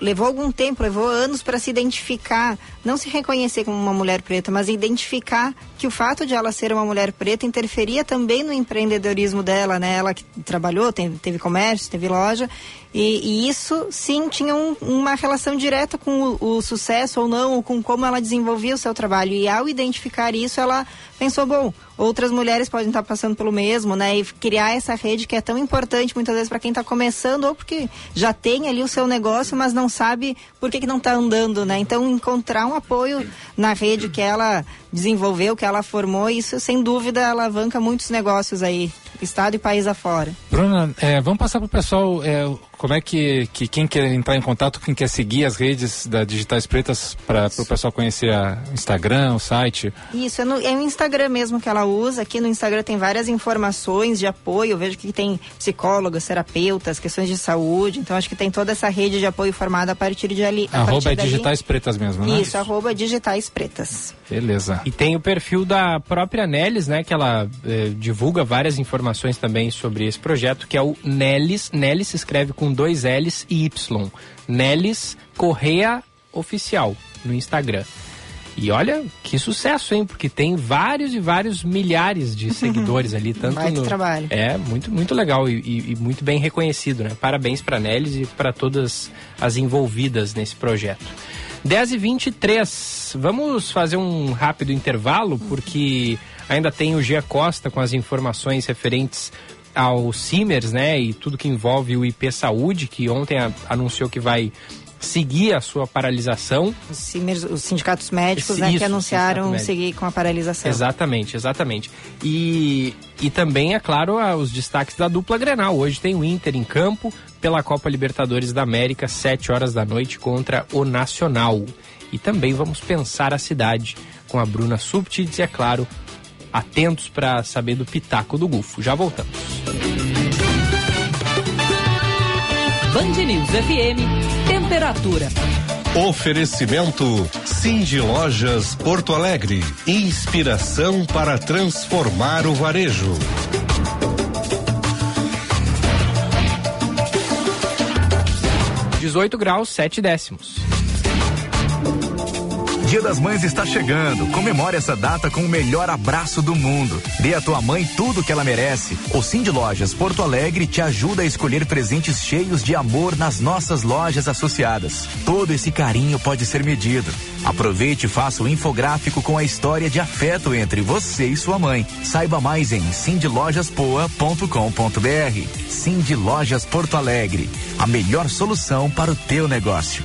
D: levou algum tempo, levou anos para se identificar, não se reconhecer como uma mulher preta, mas identificar que o fato de ela ser uma mulher preta interferia também no empreendedorismo dela, né? Ela que trabalhou, teve, teve comércio, teve loja, e, e isso sim tinha um- uma relação direta com o, o sucesso ou não, ou com como ela desenvolvia o seu trabalho. E ao identificar isso, ela pensou, bom, outras mulheres podem estar passando pelo mesmo, né? E criar essa rede que é tão importante muitas vezes para quem está começando ou porque já tem ali o seu negócio, mas não sabe por que, que não está andando, né? Então encontrar um apoio na rede que ela desenvolveu, que ela formou, isso sem dúvida alavanca muitos negócios aí, estado e país afora.
C: Bruna, eh, vamos passar para o pessoal eh, como é que, que quem quer entrar em contato, quem quer seguir as redes da Digitais Pretas para o pessoal conhecer a Instagram, o site.
D: Isso, é, no, é o Instagram mesmo que ela Aqui no Instagram tem várias informações de apoio. Eu vejo que tem psicólogas, terapeutas, questões de saúde. Então acho que tem toda essa rede de apoio formada a partir de ali. a
C: Arroba
D: partir
C: é. Digitais Pretas mesmo, né?
D: Isso, arroba digitais pretas.
C: Beleza.
B: E tem o perfil da própria Nelis, né? Que ela eh, divulga várias informações também sobre esse projeto, que é o Nelis. Nelis se escreve com dois L's e Y. Nelis Correia Oficial no Instagram. E olha que sucesso, hein? Porque tem vários e vários milhares de seguidores ali, tanto
D: Baita
B: no
D: trabalho.
B: É muito muito legal e, e- e muito bem reconhecido, né? Parabéns para Nelis e para todas as envolvidas nesse projeto. 10 e 23 Vamos fazer um rápido intervalo, porque ainda tem o Gia Costa com as informações referentes ao Simers, né? E tudo que envolve o IP Saúde, que ontem a- anunciou que vai seguir a sua paralisação.
D: Os, CIMERS, os sindicatos médicos,
B: Isso,
D: né, que anunciaram seguir com a paralisação.
B: Exatamente, exatamente. E, e também, é claro, os destaques da dupla Grenal. Hoje tem o Inter em campo pela Copa Libertadores da América, 7 horas da noite contra o Nacional. E também vamos pensar a cidade com a Bruna Subtits e, é claro, atentos para saber do Pitaco do Gufo. Já voltamos.
A: Band News FM, temperatura.
N: Oferecimento Cindy Lojas Porto Alegre. Inspiração para transformar o varejo.
B: 18 graus, 7 décimos.
O: Dia das Mães está chegando. Comemore essa data com o melhor abraço do mundo. Dê à tua mãe tudo que ela merece. O Cindy Lojas Porto Alegre te ajuda a escolher presentes cheios de amor nas nossas lojas associadas. Todo esse carinho pode ser medido. Aproveite e faça o infográfico com a história de afeto entre você e sua mãe. Saiba mais em cindylojaspoa.com.br. Cindy Lojas Porto Alegre. A melhor solução para o teu negócio.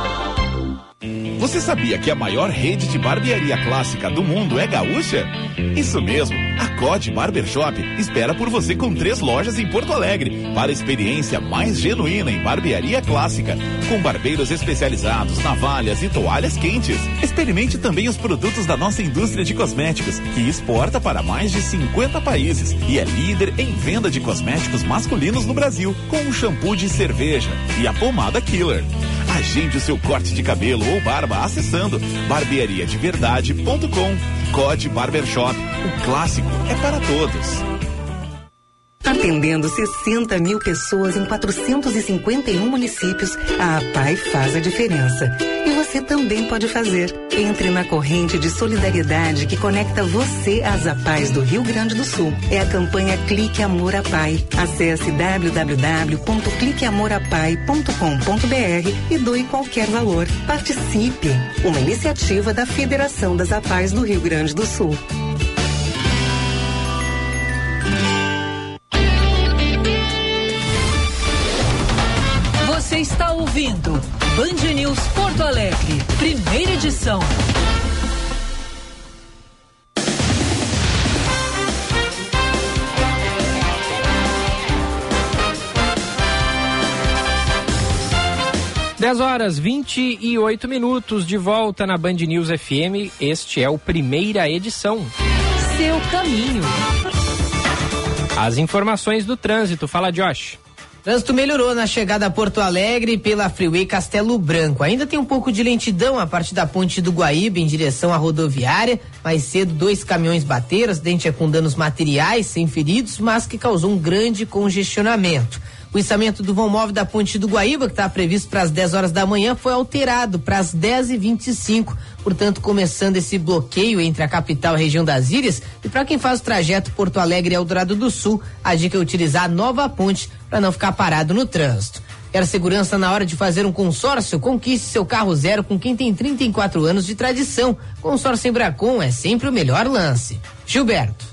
K: Você sabia que a maior rede de barbearia clássica do mundo é gaúcha? Isso mesmo, a COD Barbershop espera por você com três lojas em Porto Alegre para experiência mais genuína em barbearia clássica, com barbeiros especializados, navalhas e toalhas quentes. Experimente também os produtos da nossa indústria de cosméticos, que exporta para mais de 50 países e é líder em venda de cosméticos masculinos no Brasil, com o shampoo de cerveja e a pomada Killer. Agende o seu corte de cabelo ou barba acessando barbeariadeverdade.com. Code Barbershop. O clássico é para todos.
P: Atendendo 60 mil pessoas em 451 municípios, a APAI faz a diferença. E você também pode fazer. Entre na corrente de solidariedade que conecta você às APAIs do Rio Grande do Sul. É a campanha Clique Amor APAI. Acesse www.cliqueamorapai.com.br e doe qualquer valor. Participe. Uma iniciativa da Federação das APAIs do Rio Grande do Sul.
A: Ouvindo Band News Porto Alegre, primeira edição.
B: Dez horas 28 minutos de volta na Band News FM. Este é o primeira edição.
A: Seu caminho.
B: As informações do trânsito. Fala, Josh.
E: Trânsito melhorou na chegada a Porto Alegre pela Freeway Castelo Branco. Ainda tem um pouco de lentidão a parte da ponte do Guaíba em direção à rodoviária. Mais cedo, dois caminhões bateram. O acidente é com danos materiais, sem feridos, mas que causou um grande congestionamento. O içamento do vão móvel da Ponte do Guaíba, que estava previsto para as 10 horas da manhã, foi alterado para as 10 e 25 portanto, começando esse bloqueio entre a capital e a região das ilhas. E para quem faz o trajeto Porto Alegre e Eldorado do Sul, a dica é utilizar a nova ponte para não ficar parado no trânsito. Quer segurança na hora de fazer um consórcio? Conquiste seu carro zero com quem tem 34 anos de tradição. Consórcio Embracon é sempre o melhor lance. Gilberto.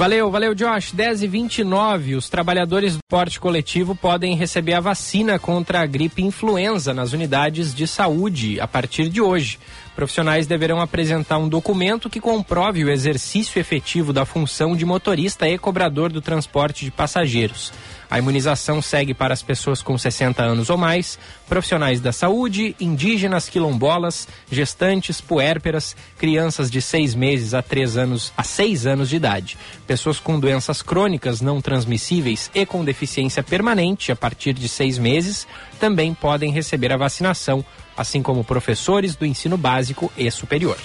B: Valeu, valeu, Josh. 10 e 29 os trabalhadores do porte coletivo podem receber a vacina contra a gripe influenza nas unidades de saúde a partir de hoje. Profissionais deverão apresentar um documento que comprove o exercício efetivo da função de motorista e cobrador do transporte de passageiros. A imunização segue para as pessoas com 60 anos ou mais, profissionais da saúde, indígenas, quilombolas, gestantes, puérperas, crianças de seis meses a três anos a seis anos de idade, pessoas com doenças crônicas não transmissíveis e com deficiência permanente a partir de seis meses também podem receber a vacinação, assim como professores do ensino básico e superior.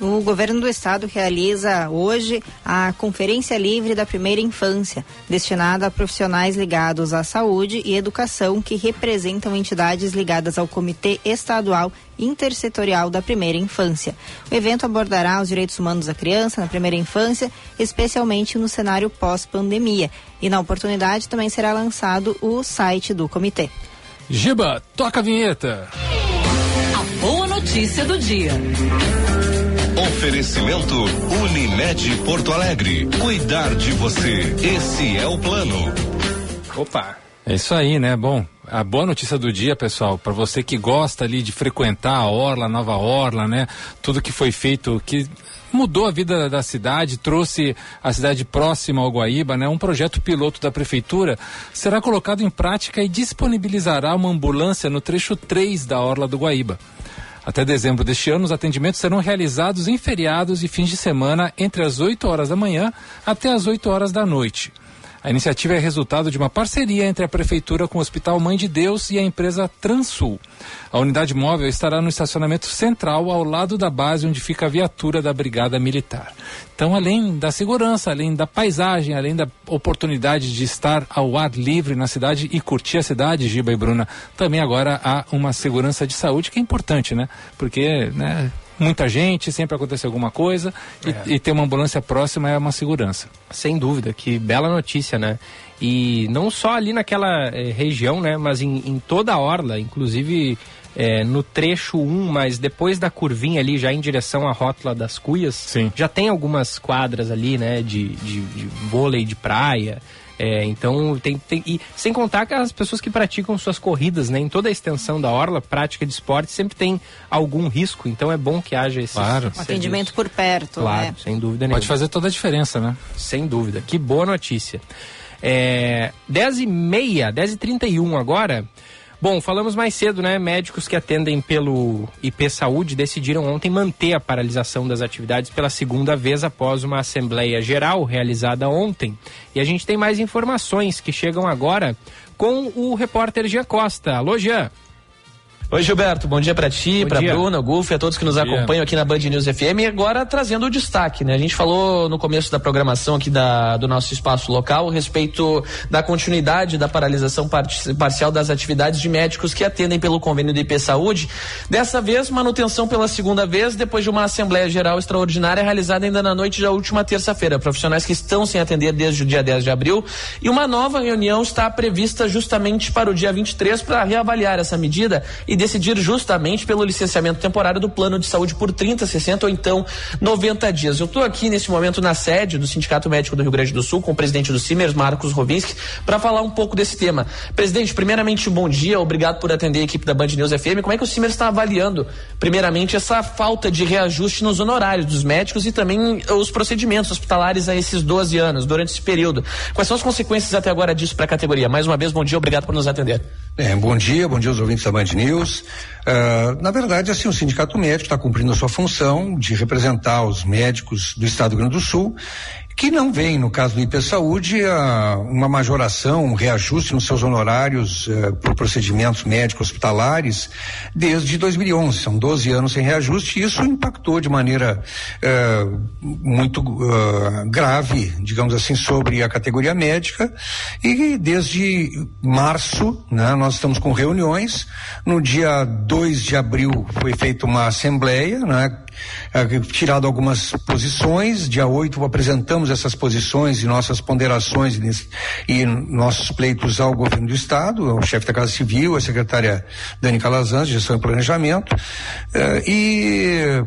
D: O governo do estado realiza hoje a Conferência Livre da Primeira Infância, destinada a profissionais ligados à saúde e educação que representam entidades ligadas ao Comitê Estadual Intersetorial da Primeira Infância. O evento abordará os direitos humanos da criança na primeira infância, especialmente no cenário pós-pandemia. E na oportunidade também será lançado o site do comitê.
C: Giba, toca a vinheta.
A: A boa notícia do dia.
N: Oferecimento Unimed Porto Alegre. Cuidar de você. Esse é o plano.
B: Opa.
C: É isso aí, né? Bom, a boa notícia do dia, pessoal, para você que gosta ali de frequentar a Orla, Nova Orla, né? Tudo que foi feito, que mudou a vida da cidade, trouxe a cidade próxima ao Guaíba, né? Um projeto piloto da prefeitura será colocado em prática e disponibilizará uma ambulância no trecho 3 da orla do Guaíba. Até dezembro deste ano, os atendimentos serão realizados em feriados e fins de semana entre as 8 horas da manhã até as 8 horas da noite. A iniciativa é resultado de uma parceria entre a Prefeitura com o Hospital Mãe de Deus e a empresa Transul. A unidade móvel estará no estacionamento central, ao lado da base onde fica a viatura da Brigada Militar. Então, além da segurança, além da paisagem, além da oportunidade de estar ao ar livre na cidade e curtir a cidade, Giba e Bruna, também agora há uma segurança de saúde que é importante, né? Porque, né? Muita gente, sempre acontece alguma coisa e, e, ter uma ambulância próxima é uma segurança.
B: Sem dúvida, que bela notícia, né? E não só ali naquela eh, região, né? Mas em, em toda a orla, inclusive é, no trecho 1, mas depois da curvinha ali, já em direção à rótula das Cuias,
C: Sim.
B: já tem algumas quadras ali, né, de, de, de vôlei de praia. É, então tem, tem e sem contar que as pessoas que praticam suas corridas, né, em toda a extensão da orla, prática de esporte sempre tem algum risco. Então é bom que haja esse
C: claro.
D: atendimento por perto,
B: claro,
D: né?
B: sem dúvida nenhuma.
C: Pode fazer toda a diferença, né?
B: Sem dúvida. Que boa notícia. É, 10 e meia, 10 e 31 agora. Bom, falamos mais cedo, né? Médicos que atendem pelo IP Saúde decidiram ontem manter a paralisação das atividades pela segunda vez após uma Assembleia Geral realizada ontem. E a gente tem mais informações que chegam agora com o repórter Jean Costa. Alô, Jean.
Q: Oi, Gilberto. Bom dia para ti, para Bruna, Gulf e a todos que nos
C: Bom
Q: acompanham
C: dia.
Q: aqui na Band News FM. E agora trazendo o destaque, né? A gente falou no começo da programação aqui da, do nosso espaço local a respeito da continuidade da paralisação parci- parcial das atividades de médicos que atendem pelo convênio do IP Saúde. Dessa vez, manutenção pela segunda vez, depois de uma Assembleia Geral Extraordinária realizada ainda na noite da última terça-feira. Profissionais que estão sem atender desde o dia 10 de abril. E uma nova reunião está prevista justamente para o dia 23 para reavaliar essa medida e decidir justamente pelo licenciamento temporário do plano de saúde por 30, 60 ou então 90 dias. Eu estou aqui nesse momento na sede do Sindicato Médico do Rio Grande do Sul com o presidente do CIMERS, Marcos Rovinski, para falar um pouco desse tema. Presidente, primeiramente, bom dia, obrigado por atender a equipe da Band News FM. Como é que o CIMERS está avaliando, primeiramente, essa falta de reajuste nos honorários dos médicos e também os procedimentos hospitalares a esses 12 anos, durante esse período? Quais são as consequências até agora disso para a categoria? Mais uma vez, bom dia, obrigado por nos atender.
R: É, bom dia, bom dia aos ouvintes da Band News. Ah, na verdade, assim, o Sindicato Médico está cumprindo a sua função de representar os médicos do Estado do Rio Grande do Sul, que não vem, no caso do IP Saúde, ah, uma majoração, um reajuste nos seus honorários eh, por procedimentos médicos hospitalares desde 2011. São 12 anos sem reajuste e isso impactou de maneira eh, muito ah, grave, digamos assim, sobre a categoria médica e desde março, né, nós estamos com reuniões. No dia 2 de abril foi feita uma assembleia, né, eh, tirado algumas posições. Dia 8 apresentamos essas posições e nossas ponderações e, nossos pleitos ao governo do estado, ao chefe da Casa Civil, a secretária Dani Calazans, gestão e planejamento. Eh, e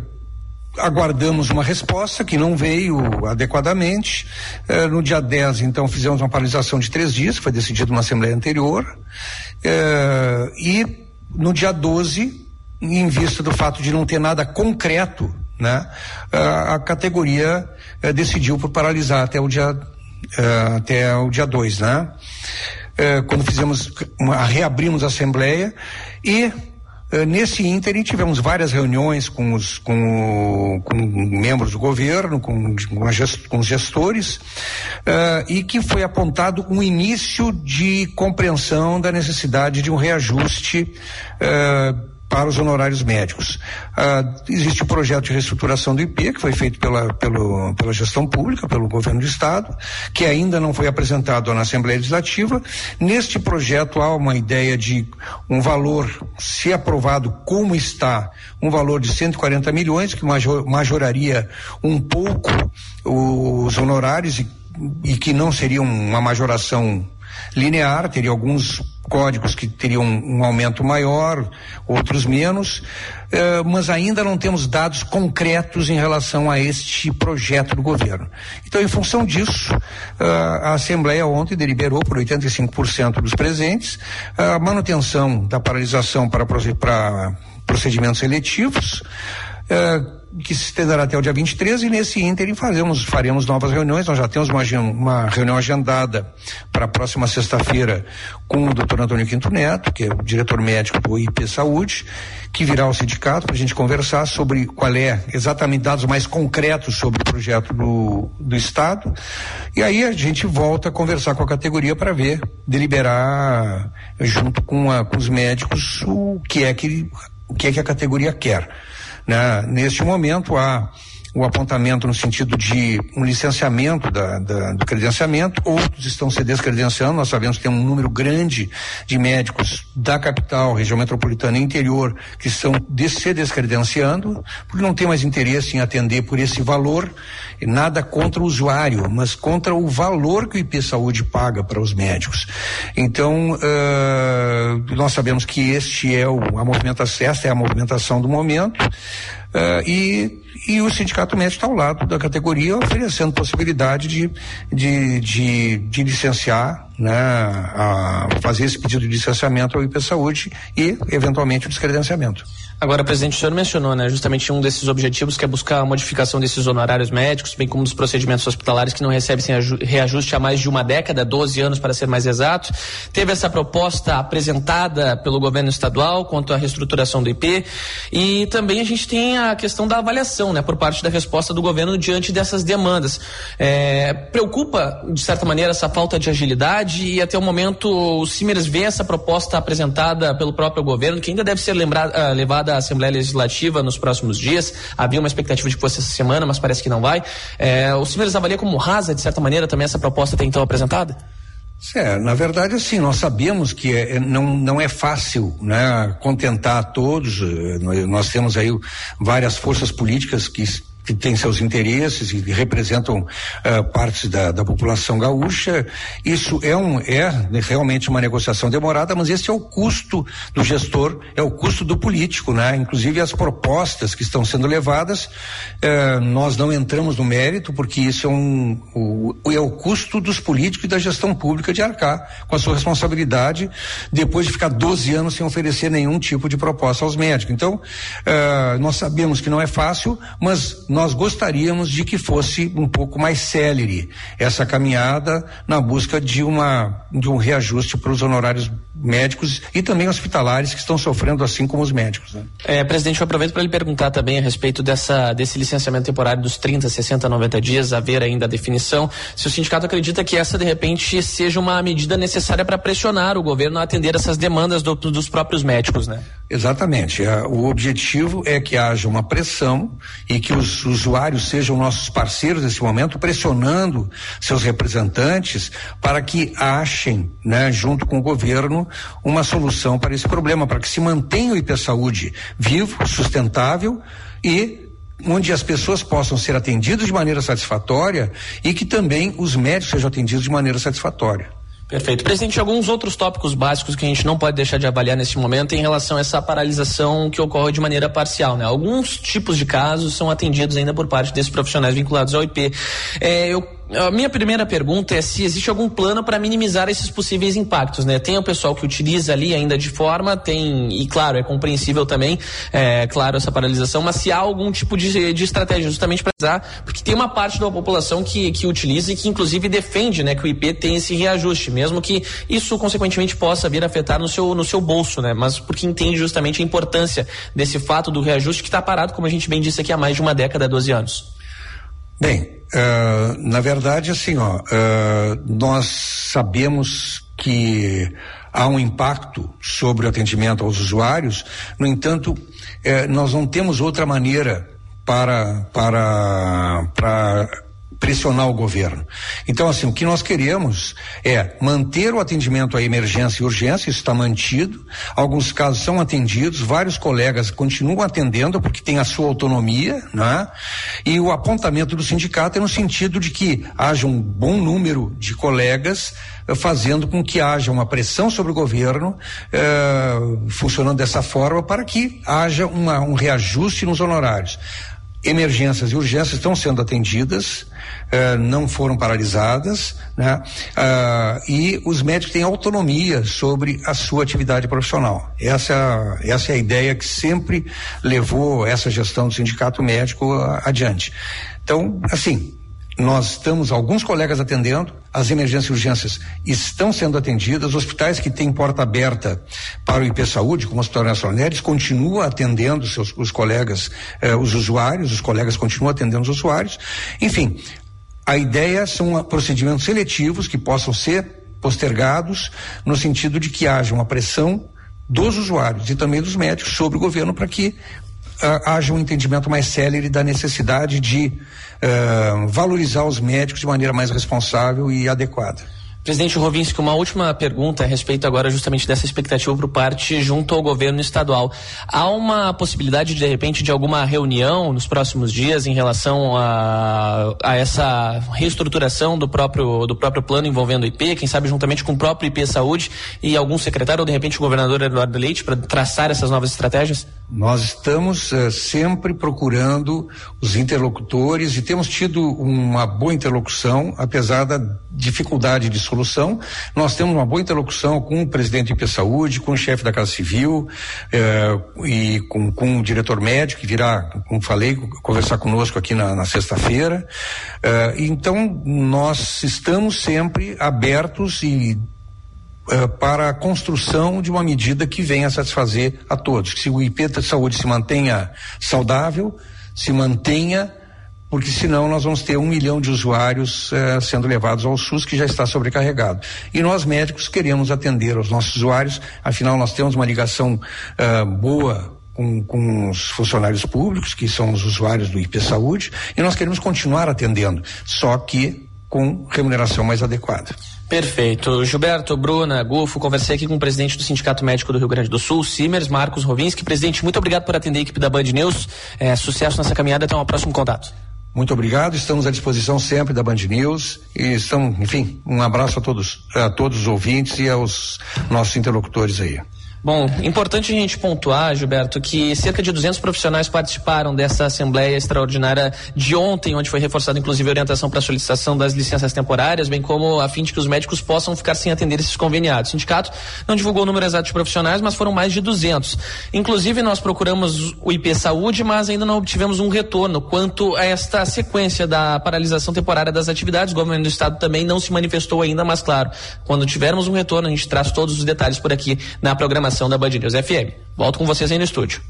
R: aguardamos uma resposta que não veio adequadamente. Eh, no dia 10, então, fizemos uma paralisação de três dias, que foi decidido numa assembleia anterior. E no dia 12, em vista do fato de não ter nada concreto, né, a, categoria eh, decidiu por paralisar até o dia eh, até o dia 2, né? Eh, quando fizemos uma, reabrimos a assembleia e Nesse ínterim, tivemos várias reuniões com os, com, com membros do governo, com, com, gest- com os gestores, e que foi apontado um início de compreensão da necessidade de um reajuste para os honorários médicos. Ah, existe o projeto de reestruturação do IP, que foi feito pela, pelo, pela gestão pública, pelo governo do Estado, que ainda não foi apresentado na Assembleia Legislativa. Neste projeto há uma ideia de um valor, se aprovado como está, um valor de 140 milhões, que major- majoraria um pouco os honorários e, e que não seria uma majoração linear, teria alguns códigos que teriam um aumento maior, outros menos, eh, mas ainda não temos dados concretos em relação a este projeto do governo. Então, em função disso, ah, a Assembleia ontem deliberou por 85% dos presentes a manutenção da paralisação para, para procedimentos eletivos. eh, que se estenderá até o dia 23 e nesse ínterim fazemos, faremos novas reuniões. Nós já temos uma, uma reunião agendada para a próxima sexta-feira com o doutor Antônio Quinto Neto, que é o diretor médico do IP Saúde, que virá ao sindicato para a gente conversar sobre qual é exatamente dados mais concretos sobre o projeto do, do Estado. E aí a gente volta a conversar com a categoria para ver, deliberar junto com, a, com os médicos o que é que o que é que a categoria quer. Né? Neste momento há o apontamento no sentido de um licenciamento da, da, do credenciamento, outros estão se descredenciando, nós sabemos que tem um número grande de médicos da capital, região metropolitana e interior que estão se descredenciando, porque não tem mais interesse em atender por esse valor, nada contra o usuário, mas contra o valor que o IP Saúde paga para os médicos. Então, uh, nós sabemos que este é o, a movimentação, esta é a movimentação do momento, uh, e e o sindicato médico está ao lado da categoria oferecendo possibilidade de, de, de, de licenciar né, a fazer esse pedido de licenciamento ao IP Saúde e, eventualmente, o descredenciamento.
Q: Agora, presidente, o senhor mencionou, né, justamente um desses objetivos que é buscar a modificação desses honorários médicos, bem como dos procedimentos hospitalares que não recebem reajuste há mais de uma década, 12 anos para ser mais exato. Teve essa proposta apresentada pelo governo estadual quanto à reestruturação do IP e também a gente tem a questão da avaliação, né, por parte da resposta do governo diante dessas demandas. É, preocupa, de certa maneira, essa falta de agilidade e até o momento o Simers vê essa proposta apresentada pelo próprio governo, que ainda deve ser lembrada, uh, levada à Assembleia Legislativa nos próximos dias. Havia uma expectativa de que fosse essa semana, mas parece que não vai. É, o Simers avalia como rasa, de certa maneira, também essa proposta até então apresentada?
R: É, na verdade, assim, nós sabemos que é, não, não é fácil né, contentar todos. Nós temos aí várias forças políticas que que têm seus interesses e representam uh, partes da, da, população gaúcha. Isso é um é realmente uma negociação demorada, mas esse é o custo do gestor, é o custo do político, né? Inclusive as propostas que estão sendo levadas, uh, nós não entramos no mérito porque isso é um o, é o custo dos políticos e da gestão pública de arcar com a sua responsabilidade depois de ficar 12 anos sem oferecer nenhum tipo de proposta aos médicos. Então, uh, nós sabemos que não é fácil, mas nós gostaríamos de que fosse um pouco mais célere essa caminhada na busca de uma de um reajuste para os honorários médicos e também hospitalares que estão sofrendo assim como os médicos. Né?
Q: É, presidente, eu aproveito para lhe perguntar também a respeito dessa desse licenciamento temporário dos 30, 60, 90 dias, haver ainda a definição. Se o sindicato acredita que essa de repente seja uma medida necessária para pressionar o governo a atender essas demandas do, dos próprios médicos, né?
R: Exatamente. É, o objetivo é que haja uma pressão e que os usuários sejam nossos parceiros nesse momento, pressionando seus representantes para que achem, né, junto com o governo, uma solução para esse problema, para que se mantenha o IP Saúde vivo, sustentável e onde as pessoas possam ser atendidas de maneira satisfatória e que também os médicos sejam atendidos de maneira satisfatória.
Q: Perfeito. Presidente, alguns outros tópicos básicos que a gente não pode deixar de avaliar nesse momento em relação a essa paralisação que ocorre de maneira parcial, né? Alguns tipos de casos são atendidos ainda por parte desses profissionais vinculados ao IP. É, eu a minha primeira pergunta é se existe algum plano para minimizar esses possíveis impactos, né? Tem o pessoal que utiliza ali ainda de forma, tem, e claro, é compreensível também, é, claro, essa paralisação, mas se há algum tipo de, de estratégia justamente para porque tem uma parte da população que, que utiliza e que inclusive defende, né, que o IP tem esse reajuste, mesmo que isso consequentemente possa vir a afetar no seu, no seu bolso, né? Mas porque entende justamente a importância desse fato do reajuste que está parado, como a gente bem disse aqui, há mais de uma década, 12 anos.
R: Bem, uh, na verdade, assim, ó, uh, nós sabemos que há um impacto sobre o atendimento aos usuários, no entanto, uh, nós não temos outra maneira para, para, para pressionar o governo. Então, assim, o que nós queremos é manter o atendimento à emergência e urgência, isso está mantido. Alguns casos são atendidos, vários colegas continuam atendendo porque tem a sua autonomia, né? E o apontamento do sindicato é no sentido de que haja um bom número de colegas eh, fazendo com que haja uma pressão sobre o governo, eh, funcionando dessa forma, para que haja uma, um reajuste nos honorários. Emergências e urgências estão sendo atendidas, eh, não foram paralisadas, né? Ah, e os médicos têm autonomia sobre a sua atividade profissional. Essa, essa é a ideia que sempre levou essa gestão do sindicato médico a- adiante. Então, assim, nós estamos, alguns colegas atendendo, as emergências e urgências estão sendo atendidas, os hospitais que têm porta aberta para o IP Saúde, como o Hospital Nacional Neres, continuam atendendo seus, os colegas, eh, os usuários, os colegas continuam atendendo os usuários. Enfim, a ideia são ah, procedimentos seletivos que possam ser postergados no sentido de que haja uma pressão dos usuários e também dos médicos sobre o governo para que ah, haja um entendimento mais célere da necessidade de ah, valorizar os médicos de maneira mais responsável e adequada.
Q: Presidente Rovinski, uma última pergunta a respeito agora justamente dessa expectativa por parte junto ao governo estadual. Há uma possibilidade, de repente, de alguma reunião nos próximos dias em relação a, a essa reestruturação do próprio, do próprio plano envolvendo o IP, quem sabe juntamente com o próprio IP Saúde e algum secretário ou de repente o governador Eduardo Leite para traçar essas novas estratégias?
R: Nós estamos eh, sempre procurando os interlocutores e temos tido uma boa interlocução, apesar da dificuldade de solução. Nós temos uma boa interlocução com o presidente do IP Saúde, com o chefe da Casa Civil eh, e com, com o diretor médico, que virá, como falei, conversar conosco aqui na, na sexta-feira. Eh, então, nós estamos sempre abertos e eh, para a construção de uma medida que venha satisfazer a todos. Que se o IP da saúde se mantenha saudável, se mantenha, porque senão nós vamos ter um milhão de usuários eh, sendo levados ao SUS que já está sobrecarregado. E nós médicos queremos atender aos nossos usuários, afinal nós temos uma ligação eh, boa com, com os funcionários públicos, que são os usuários do IP Saúde, e nós queremos continuar atendendo, só que com remuneração mais adequada.
Q: Perfeito. Gilberto, Bruna, Gufo, conversei aqui com o presidente do Sindicato Médico do Rio Grande do Sul, Simers, Marcos Rovinski. Presidente, muito obrigado por atender a equipe da Band News. É, sucesso nessa caminhada, até um próximo contato.
R: Muito obrigado, estamos à disposição sempre da Band News e estamos, enfim, um abraço a todos, a todos os ouvintes e aos nossos interlocutores aí.
Q: Bom, importante a gente pontuar, Gilberto, que cerca de 200 profissionais participaram dessa Assembleia Extraordinária de ontem, onde foi reforçada inclusive a orientação para a solicitação das licenças temporárias, bem como a fim de que os médicos possam ficar sem atender esses conveniados. O sindicato não divulgou o número exato de profissionais, mas foram mais de 200. Inclusive, nós procuramos o IP Saúde, mas ainda não obtivemos um retorno quanto a esta sequência da paralisação temporária das atividades. O governo do estado também não se manifestou ainda, mas claro, quando tivermos um retorno, a gente traz todos os detalhes por aqui na programação da Band News FM. Volto com vocês aí no estúdio.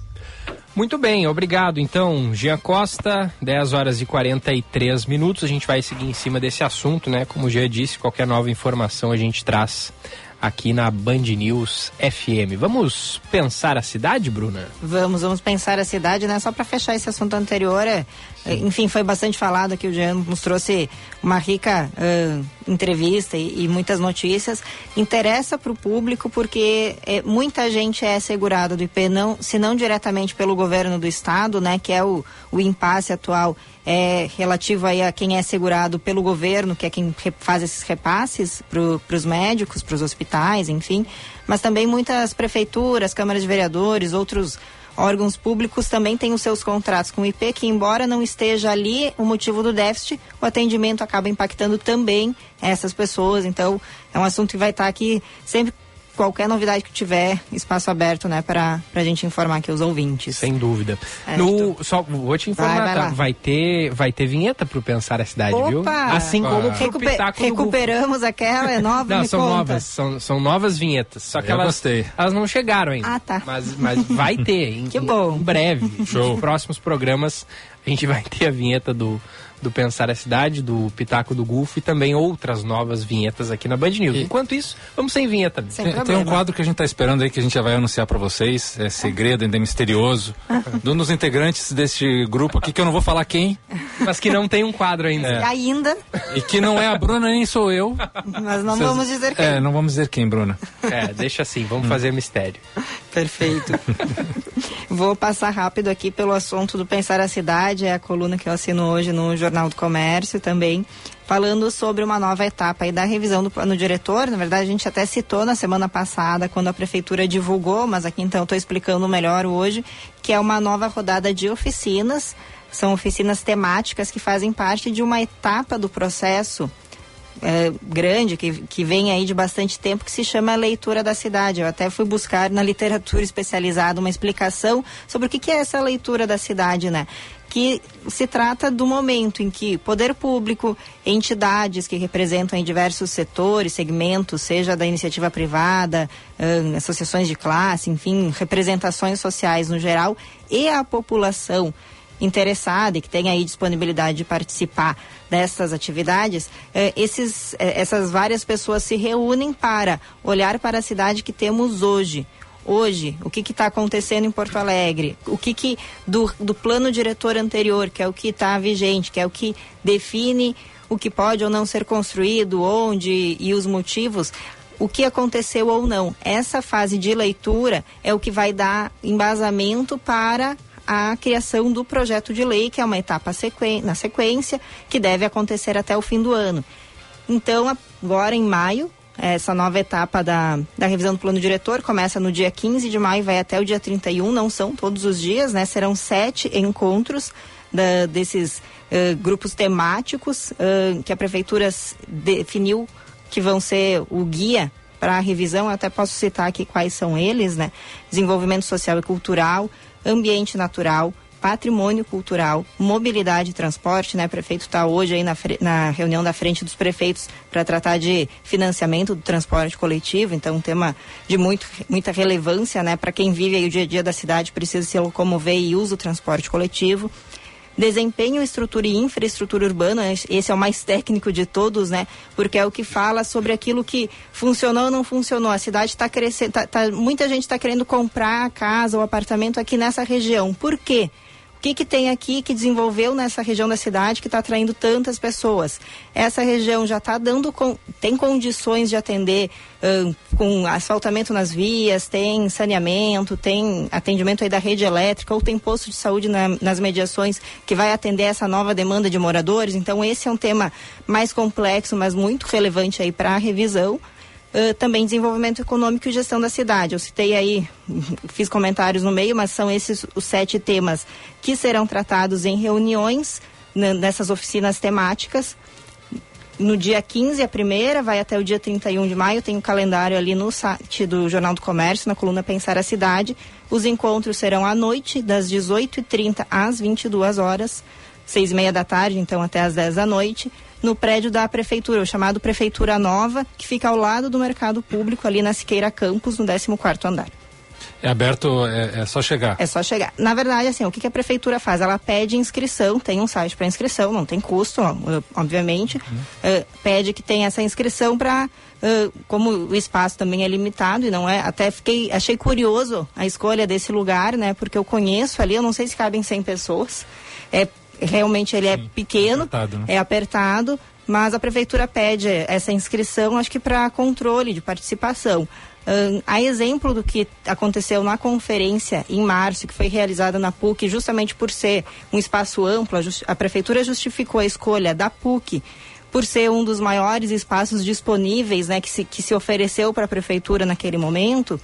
B: Muito bem, obrigado. Então, Gia Costa, 10 horas e 43 minutos. A gente vai seguir em cima desse assunto, né? Como o Gia disse, qualquer nova informação a gente traz aqui na Band News FM. Vamos pensar a cidade, Bruna?
D: Vamos, vamos pensar a cidade, né? Só para fechar esse assunto anterior, é, enfim, foi bastante falado aqui, o Jean nos trouxe uma rica uh, entrevista e, e, muitas notícias. Interessa para o público porque é, muita gente é segurada do IP, não, se não diretamente pelo governo do estado, né? Que é o, o impasse atual é relativo aí a quem é segurado pelo governo, que é quem faz esses repasses para os médicos, para os hospitais, enfim, mas também muitas prefeituras, câmaras de vereadores, outros órgãos públicos também têm os seus contratos com o IP, que embora não esteja ali o motivo do déficit, o atendimento acaba impactando também essas pessoas. Então, é um assunto que vai estar aqui sempre qualquer novidade que tiver, espaço aberto, né, para a gente informar aqui os ouvintes.
B: Sem dúvida. É, no, só vou te informar, vai, vai, tá? vai, ter, vai ter vinheta pro Pensar a Cidade,
D: Opa!
B: viu? Assim como pro
D: Recuper,
B: Pitáculo
D: Recuperamos
B: do...
D: aquela, é nova,
B: Não,
D: me
B: são
D: conta.
B: novas, são, são novas vinhetas. Só que
C: Eu
B: elas,
C: gostei.
B: elas não chegaram ainda.
D: Ah, tá.
B: Mas, mas vai ter, em,
D: Que bom.
B: em breve.
C: Show.
B: Nos próximos programas a gente vai ter a vinheta do do Pensar a Cidade, do Pitaco do Gulf e também outras novas vinhetas aqui na Band News.
C: E-
B: Enquanto isso, vamos sem vinheta.
D: Sem
C: Tem, tem um quadro que a gente está esperando aí que a gente já vai anunciar para vocês. É segredo, ainda é misterioso. de um dos integrantes deste grupo aqui, que eu não vou falar quem,
B: Mas que não tem um quadro ainda.
C: É.
D: Ainda,
C: e que não é a Bruna nem sou eu.
D: mas não
C: Vocês-
D: vamos dizer quem.
C: É, não vamos dizer quem, Bruna.
B: É, deixa assim, vamos fazer mistério.
D: Perfeito. Vou passar rápido aqui pelo assunto do Pensar a Cidade, é a coluna que eu assino hoje no Jornal do Comércio também, falando sobre uma nova etapa aí da revisão do plano diretor. Na verdade, a gente até citou na semana passada, quando a prefeitura divulgou, mas aqui então estou explicando melhor hoje, que é uma nova rodada de oficinas são oficinas temáticas que fazem parte de uma etapa do processo é, grande, que, que vem aí de bastante tempo, que se chama Leitura da Cidade. Eu até fui buscar na literatura especializada uma explicação sobre o que, que é essa leitura da cidade, né? que se trata do momento em que poder público, entidades que representam em diversos setores, segmentos, seja da iniciativa privada, hum, associações de classe, enfim, representações sociais no geral, e a população interessada e que tem aí disponibilidade de participar dessas atividades, eh, esses, eh, essas várias pessoas se reúnem para olhar para a cidade que temos hoje. Hoje, o que está acontecendo em Porto Alegre? O que, que do, do plano diretor anterior, que é o que está vigente, que é o que define o que pode ou não ser construído, onde e os motivos, o que aconteceu ou não. Essa fase de leitura é o que vai dar embasamento para a criação do projeto de lei, que é uma etapa na sequência, que deve acontecer até o fim do ano. Então, agora em maio, essa nova etapa da, da revisão do plano diretor começa no dia 15 de maio, vai até o dia 31, não são todos os dias, né? Serão sete encontros da, desses uh, grupos temáticos uh, que a prefeitura definiu que vão ser o guia para a revisão. Eu até posso citar aqui quais são eles, né? Desenvolvimento social e cultural, ambiente natural, patrimônio cultural, mobilidade e transporte, né? O prefeito está hoje aí na, na, reunião da frente dos prefeitos para tratar de financiamento do transporte coletivo, então um tema de muito, muita relevância, né? Para quem vive aí o dia a dia da cidade precisa se locomover e usa o transporte coletivo. Desempenho, estrutura e infraestrutura urbana, esse é o mais técnico de todos, né? Porque é o que fala sobre aquilo que funcionou ou não funcionou. A cidade está crescendo, tá, tá, muita gente está querendo comprar casa ou apartamento aqui nessa região. Por quê? Que, que tem aqui que desenvolveu nessa região da cidade que está atraindo tantas pessoas? Essa região já está dando, com, tem condições de atender um, com asfaltamento nas vias, tem saneamento, tem atendimento aí da rede elétrica ou tem posto de saúde na, nas mediações que vai atender essa nova demanda de moradores. Então esse é um tema mais complexo, mas muito relevante aí para a revisão. Uh, também desenvolvimento econômico e gestão da cidade. Eu citei aí, fiz comentários no meio, mas são esses os sete temas que serão tratados em reuniões nessas oficinas temáticas. No dia 15, a primeira, vai até o dia 31 de maio, tem o um calendário ali no site do Jornal do Comércio, na coluna Pensar a Cidade. Os encontros serão à noite, das 18h30 às 22 horas, seis e meia da tarde, então até às 10 da noite no prédio da prefeitura, o chamado Prefeitura Nova, que fica ao lado do mercado público, ali na Siqueira Campos, no 14 andar.
C: É aberto, é, é, só chegar.
D: É só chegar. Na verdade, assim, o que, que a prefeitura faz? Ela pede inscrição, tem um site para inscrição, não tem custo, obviamente. Uhum. Uh, pede que tenha essa inscrição para, uh, como o espaço também é limitado e não é. Até fiquei, achei curioso a escolha desse lugar, né? Porque eu conheço ali, eu não sei se cabem 100 pessoas. É realmente ele é Sim, é pequeno, apertado, né? é apertado, mas a prefeitura pede essa inscrição, acho que para controle de participação. Um, a exemplo do que aconteceu na conferência em março, que foi realizada na PUC, justamente por ser um espaço amplo, a, a prefeitura justificou a escolha da PUC por ser um dos maiores espaços disponíveis né, que, se, que se ofereceu para a prefeitura naquele momento.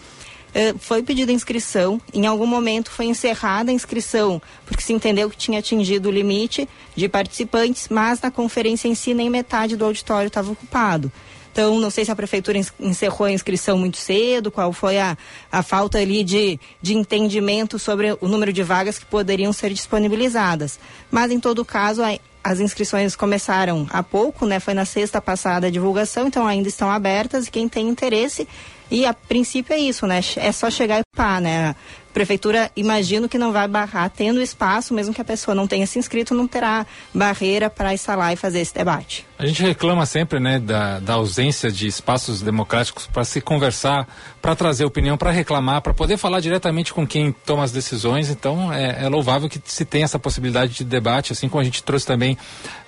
D: Eh, foi pedida inscrição, em algum momento foi encerrada a inscrição, porque se entendeu que tinha atingido o limite de participantes, mas na conferência em si nem metade do auditório estava ocupado. Então, não sei se a prefeitura encerrou a inscrição muito cedo, qual foi a, a falta ali de, de entendimento sobre o número de vagas que poderiam ser disponibilizadas. Mas, em todo caso, a, as inscrições começaram há pouco, né? Foi na sexta passada a divulgação, então ainda estão abertas e quem tem interesse e a princípio é isso, né? É só chegar e pá, né? prefeitura, imagino que não vai barrar, tendo espaço, mesmo que a pessoa não tenha se inscrito, não terá barreira para instalar e fazer esse debate.
C: A gente reclama sempre, né, da, da ausência de espaços democráticos para se conversar, para trazer opinião, para reclamar, para poder falar diretamente com quem toma as decisões. Então, é, é, louvável que se tenha essa possibilidade de debate, assim como a gente trouxe também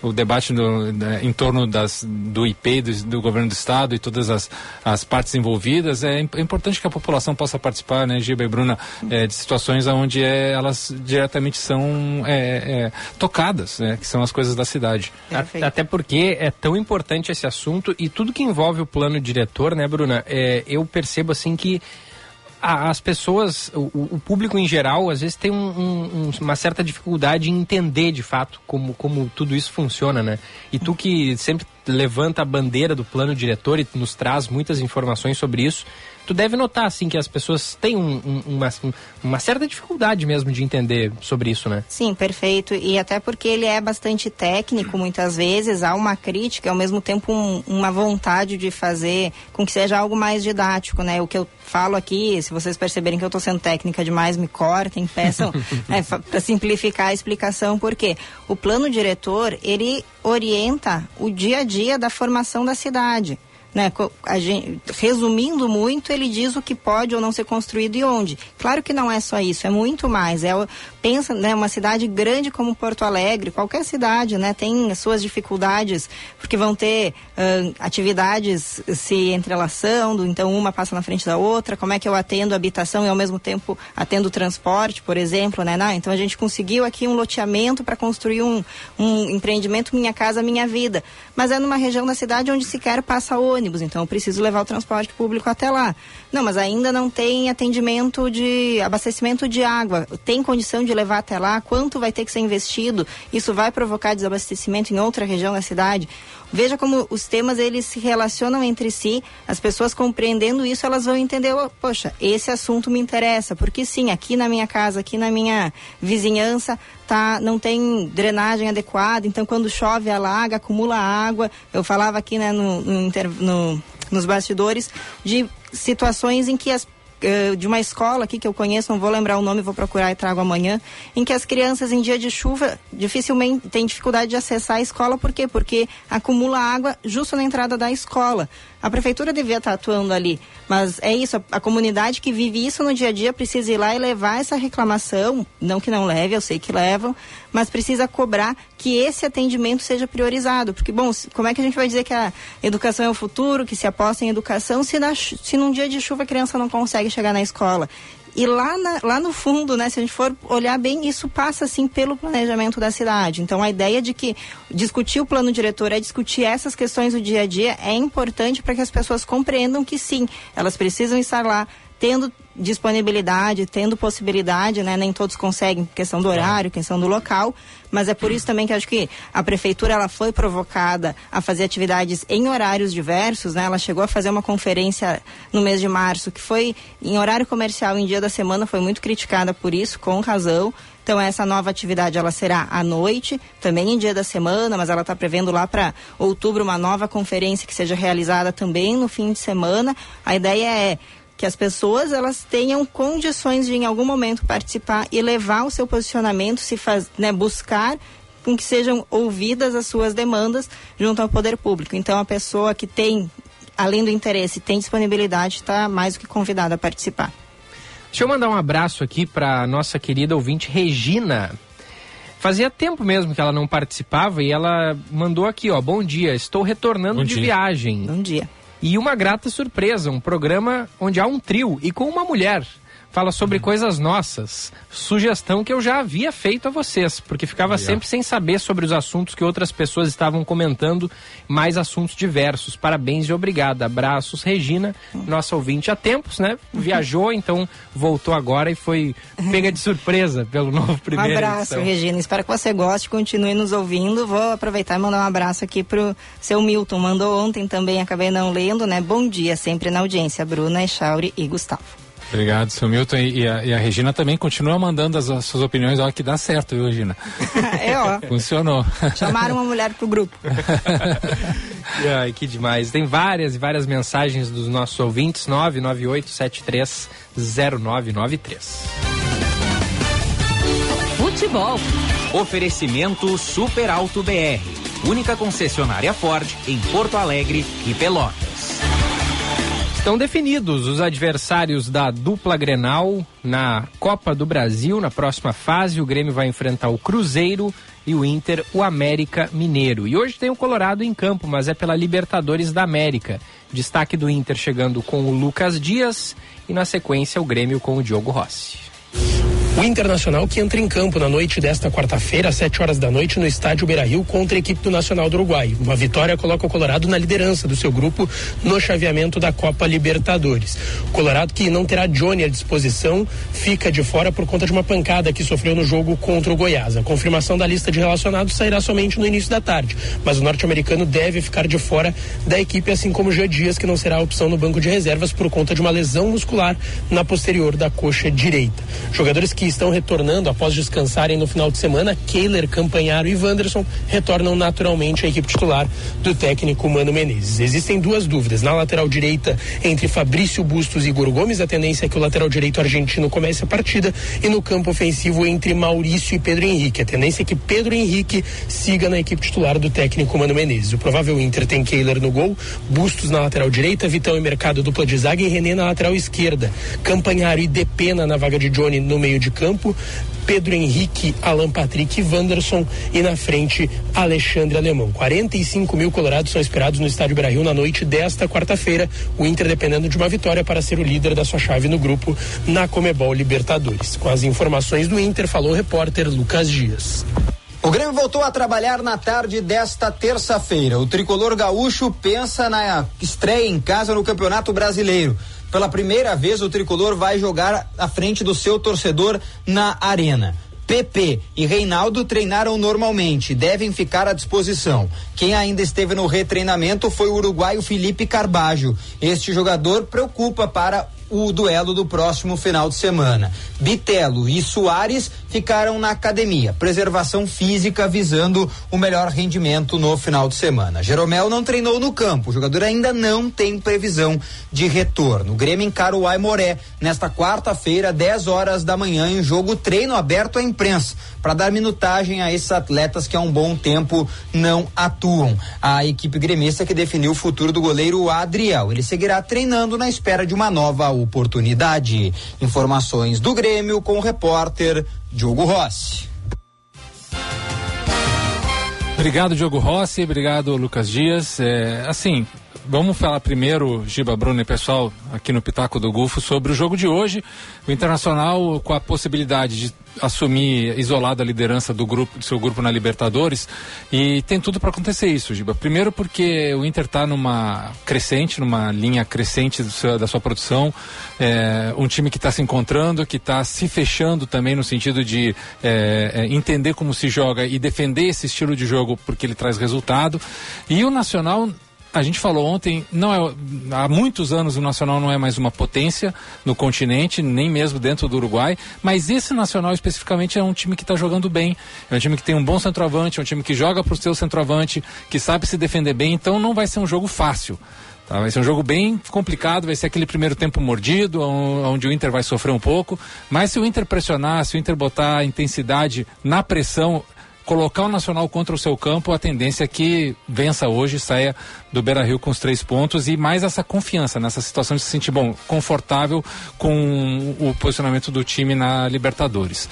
C: o debate no, né, em torno das, do IP, do, do, governo do estado e todas as, as partes envolvidas. É, é importante que a população possa participar, né, Giba e Bruna, é, de situações onde é, elas diretamente são é, é, tocadas, né, que são as coisas da cidade.
B: Perfeito. Até porque é tão importante esse assunto e tudo que envolve o plano diretor, né, Bruna? É, eu percebo assim que as pessoas, o, o público em geral, às vezes tem um- um- uma certa dificuldade em entender de fato como, como tudo isso funciona, né? E tu que sempre levanta a bandeira do plano diretor e nos traz muitas informações sobre isso, tu deve notar, assim, que as pessoas têm um- um- uma, uma certa dificuldade mesmo de entender sobre isso, né?
D: Sim, perfeito. E até porque ele é bastante técnico, muitas vezes, há uma crítica e ao mesmo tempo um- uma vontade de fazer com que seja algo mais didático, né? O que eu falo aqui, se vocês perceberem que eu estou sendo técnica demais, me cortem, peçam para simplificar a explicação, porque o plano diretor, ele orienta o dia a dia da formação da cidade. Né, co- a gen- resumindo muito, ele diz o que pode ou não ser construído e onde. Claro que não é só isso, é muito mais. É, pensa, né, uma cidade grande como Porto Alegre, qualquer cidade, né, tem as suas dificuldades, porque vão ter ahn, atividades se entrelaçando, então uma passa na frente da outra. Como é que eu atendo habitação e ao mesmo tempo atendo transporte, por exemplo, né? Não, então a gente conseguiu aqui um loteamento para construir um, um empreendimento Minha Casa Minha Vida, mas é numa região da cidade onde sequer passa ônibus, então eu preciso levar o transporte público até lá. Não, mas ainda não tem atendimento de abastecimento de água. Tem condição de levar até lá? Quanto vai ter que ser investido? Isso vai provocar desabastecimento em outra região da cidade? Veja como os temas eles se relacionam entre si. As pessoas compreendendo isso, elas vão entender, "Oh, poxa, esse assunto me interessa, porque sim, aqui na minha casa, aqui na minha vizinhança, tá, não tem drenagem adequada, então quando chove alaga, acumula água. Eu falava aqui, né, no, no no- nos bastidores de situações em que as de uma escola aqui que eu conheço, não vou lembrar o nome, vou procurar e trago amanhã, em que as crianças em dia de chuva dificilmente têm dificuldade de acessar a escola, por quê? Porque acumula água justo na entrada da escola. A prefeitura devia estar atuando ali, mas é isso, a, a comunidade que vive isso no dia a dia precisa ir lá e levar essa reclamação, não que não leve, eu sei que levam, mas precisa cobrar que esse atendimento seja priorizado, porque bom, como é que a gente vai dizer que a educação é o futuro, que se aposta em educação, se, na, se num dia de chuva a criança não consegue chegar na escola? E lá, na- lá no fundo, né, se a gente for olhar bem, isso passa assim pelo planejamento da cidade. Então a ideia de que discutir o plano diretor é discutir essas questões do dia a dia é importante para que as pessoas compreendam que sim, elas precisam estar lá tendo disponibilidade, tendo possibilidade, né? Nem todos conseguem, questão do horário, questão do local, mas é por isso também que acho que a prefeitura ela foi provocada a fazer atividades em horários diversos, né? Ela chegou a fazer uma conferência no mês de março que foi em horário comercial em dia da semana, foi muito criticada por isso, com razão. Então essa nova atividade ela será à noite, também em dia da semana, mas ela está prevendo lá para outubro uma nova conferência que seja realizada também no fim de semana. A ideia é que as pessoas elas tenham condições de em algum momento participar e levar o seu posicionamento, se faz, né, buscar com que sejam ouvidas as suas demandas junto ao poder público. Então a pessoa que tem além do interesse, tem disponibilidade, está mais do que convidada a participar.
B: Deixa eu mandar um abraço aqui para nossa querida ouvinte Regina. Fazia tempo mesmo que ela não participava e ela mandou aqui, ó, bom dia, estou retornando
D: Bom
B: de
D: dia.
B: viagem.
D: Bom dia.
B: E uma grata surpresa, um programa onde há um trio e com uma mulher. Fala sobre coisas nossas. Sugestão que eu já havia feito a vocês, porque ficava
C: Aí, ó.
B: sempre sem saber sobre os assuntos que outras pessoas estavam comentando, mais assuntos diversos. Parabéns e obrigada. Abraços, Regina, nossa ouvinte há tempos, né? Viajou, então voltou agora e foi pega de surpresa pelo novo
D: Um
B: primeiro.
D: abraço, Regina. Espero que você goste, continue nos ouvindo. Vou aproveitar e mandar um abraço aqui pro seu Milton. Mandou ontem também, acabei não lendo, né? Bom dia, sempre na audiência. Bruna, Echauri e Gustavo.
C: Obrigado, seu Milton. E, e a, e a Regina também continua mandando as, as suas opiniões. Olha que dá certo, viu, Regina?
D: é, ó.
C: Funcionou.
D: Chamaram uma mulher pro grupo.
B: Ai, que demais. Tem várias e várias mensagens dos nossos ouvintes. 998730993.
L: Futebol. Oferecimento Super Alto BR. Única concessionária Ford em Porto Alegre e Pelotas.
B: Estão definidos os adversários da dupla Grenal na Copa do Brasil. Na próxima fase, o Grêmio vai enfrentar o Cruzeiro e o Inter, o América Mineiro. E hoje tem o Colorado em campo, mas é pela Libertadores da América. Destaque do Inter chegando com o Lucas Dias e na sequência o Grêmio com o Diogo Rossi.
S: O Internacional que entra em campo na noite desta quarta-feira, às 7 horas da noite, no estádio Beira-Rio, contra a equipe do Nacional do Uruguai. Uma vitória coloca o Colorado na liderança do seu grupo no chaveamento da Copa Libertadores. O Colorado que não terá Johnny à disposição, fica de fora por conta de uma pancada que sofreu no jogo contra o Goiás. A confirmação da lista de relacionados sairá somente no início da tarde, mas o norte-americano deve ficar de fora da equipe, assim como o Dias, que não será a opção no banco de reservas por conta de uma lesão muscular na posterior da coxa direita. Jogadores que estão retornando após descansarem no final de semana, Kehler, Campanharo e Wanderson, retornam naturalmente à equipe titular do técnico Mano Menezes. Existem duas dúvidas. Na lateral direita, entre Fabrício Bustos e Igor Gomes, a tendência é que o lateral direito argentino comece a partida. E no campo ofensivo, entre Maurício e Pedro Henrique. A tendência é que Pedro Henrique siga na equipe titular do técnico Mano Menezes. O provável Inter tem Kehler no gol, Bustos na lateral direita, Vitão e Mercado dupla de zaga e René na lateral esquerda. Campanharo e Depena na vaga de Johnny no meio de campo. Pedro Henrique, Alan Patrick e Wanderson e na frente Alexandre Alemão. 45 mil colorados são esperados no estádio Brasil na noite desta quarta-feira. O Inter dependendo de uma vitória para ser o líder da sua chave no grupo na Comebol Libertadores. Com as informações do Inter, falou o repórter Lucas Dias.
T: O Grêmio voltou a trabalhar na tarde desta terça-feira. O tricolor gaúcho pensa na estreia em casa no Campeonato Brasileiro. Pela primeira vez, o tricolor vai jogar à frente do seu torcedor na Arena. PP e Reinaldo treinaram normalmente, devem ficar à disposição. Quem ainda esteve no retreinamento foi o uruguaio Felipe Carbajo. Este jogador preocupa para o duelo do próximo final de semana. Bitelo e Soares ficaram na academia, preservação física visando o melhor rendimento no final de semana. Jeromel não treinou no campo, o jogador ainda não tem previsão de retorno. O Grêmio encara o Aimoré nesta quarta-feira, 10 horas da manhã, em jogo treino aberto à imprensa, para dar minutagem a esses atletas que há um bom tempo não atuam. A equipe gremista que definiu o futuro do goleiro Adriel. Ele seguirá treinando na espera de uma nova oportunidade. Informações do Grêmio com o repórter Diogo Rossi.
C: Obrigado, Diogo Rossi. Obrigado, Lucas Dias. É, assim, vamos falar primeiro, Giba Bruno e pessoal, aqui no Pitaco do Gufo, sobre o jogo de hoje. O Internacional com a possibilidade de assumir isolado a liderança do grupo, do seu grupo na Libertadores e tem tudo para acontecer isso, Giba. Primeiro porque o Inter está numa crescente, numa linha crescente seu, da sua produção, é, um time que está se encontrando, que está se fechando também no sentido de é, entender como se joga e defender esse estilo de jogo porque ele traz resultado. E o Nacional a gente falou ontem, não é, há muitos anos o Nacional não é mais uma potência no continente, nem mesmo dentro do Uruguai, mas esse Nacional especificamente é um time que está jogando bem, é um time que tem um bom centroavante, é um time que joga para o seu centroavante, que sabe se defender bem, então não vai ser um jogo fácil. Tá? Vai ser um jogo bem complicado, vai ser aquele primeiro tempo mordido, onde o Inter vai sofrer um pouco, mas se o Inter pressionar, se o Inter botar intensidade na pressão, colocar o Nacional contra o seu campo, a tendência é que vença hoje, saia do Beira Rio com os três pontos e mais essa confiança nessa situação de se sentir bom, confortável com o posicionamento do time na Libertadores.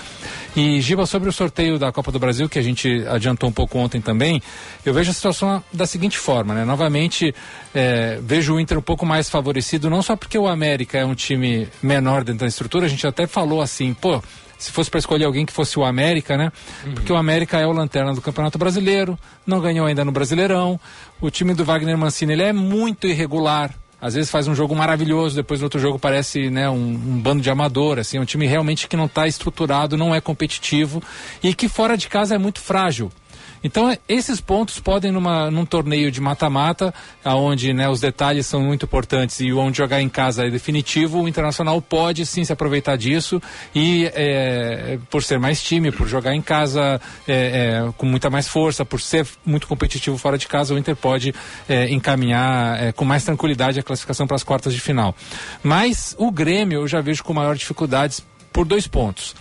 C: E Giba, sobre o sorteio da Copa do Brasil, que a gente adiantou um pouco ontem também, eu vejo a situação da seguinte forma, né? Novamente, é, vejo o Inter um pouco mais favorecido, não só porque o América é um time menor dentro da estrutura, a gente até falou assim, pô, se fosse para escolher alguém que fosse o América, né? Uhum. Porque o América é o lanterna do Campeonato Brasileiro, não ganhou ainda no Brasileirão. O time do Wagner Mancini ele é muito irregular. Às vezes faz um jogo maravilhoso, depois no outro jogo parece né, um, um bando de amador. Assim, é um time realmente que não está estruturado, não é competitivo e que fora de casa é muito frágil. Então, esses pontos podem, numa, num torneio de mata-mata, onde né, os detalhes são muito importantes e onde jogar em casa é definitivo, o Internacional pode sim se aproveitar disso e, é, por ser mais time, por jogar em casa é, é, com muita mais força, por ser muito competitivo fora de casa, o Inter pode é, encaminhar é, com mais tranquilidade a classificação para as quartas de final. Mas o Grêmio eu já vejo com maior dificuldades por dois pontos.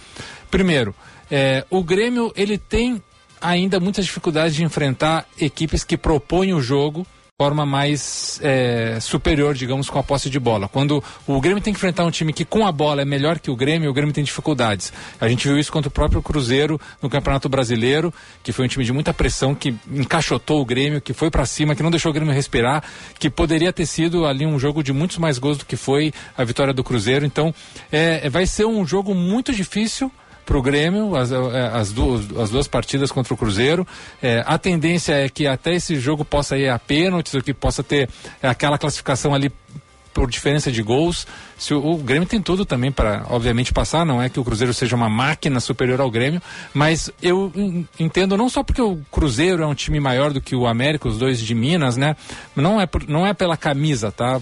C: Primeiro, é, o Grêmio ele tem ainda muitas dificuldades de enfrentar equipes que propõem o jogo forma mais é, superior, digamos, com a posse de bola. Quando o Grêmio tem que enfrentar um time que com a bola é melhor que o Grêmio, o Grêmio tem dificuldades. A gente viu isso contra o próprio Cruzeiro no Campeonato Brasileiro, que foi um time de muita pressão, que encaixotou o Grêmio, que foi para cima, que não deixou o Grêmio respirar, que poderia ter sido ali um jogo de muitos mais gols do que foi a vitória do Cruzeiro. Então, é, vai ser um jogo muito difícil para o Grêmio, as, é, as, duas, as duas partidas contra o Cruzeiro. É, a tendência é que até esse jogo possa ir a pênaltis, ou que possa ter aquela classificação ali por diferença de gols. Se o, o Grêmio tem tudo também para, obviamente, passar. Não é que o Cruzeiro seja uma máquina superior ao Grêmio, mas eu entendo não só porque o Cruzeiro é um time maior do que o América, os dois de Minas, né? Não é, por, não é pela camisa, tá?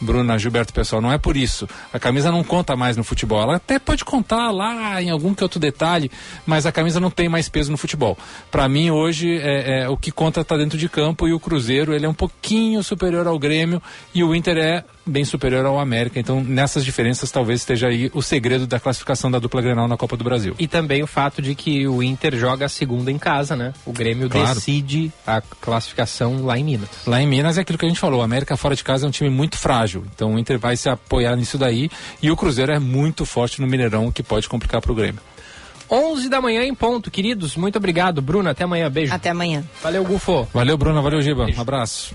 C: Bruna, Gilberto, pessoal, não é por isso. A camisa não conta mais no futebol. Ela até pode contar lá em algum que outro detalhe, mas a camisa não tem mais peso no futebol. Para mim, hoje, é, é, o que conta está dentro de campo e o Cruzeiro ele é um pouquinho superior ao Grêmio e o Inter é bem superior ao América. Então, nessas diferenças, talvez esteja aí o segredo da classificação da dupla Grenal na Copa do Brasil.
B: E também o fato de que o Inter joga a segunda em casa, né? O Grêmio claro. decide a classificação lá em Minas.
C: Lá em Minas é aquilo que a gente falou. O América fora de casa é um time muito frágil. Então, o Inter vai se apoiar nisso daí. E o Cruzeiro é muito forte no Mineirão, o que pode complicar para o Grêmio.
B: 11 da manhã em ponto, queridos. Muito obrigado, Bruno. Até amanhã. Beijo.
D: Até amanhã.
B: Valeu, Gufo.
C: Valeu, Bruno. Valeu, Giba. Beijo. Um abraço.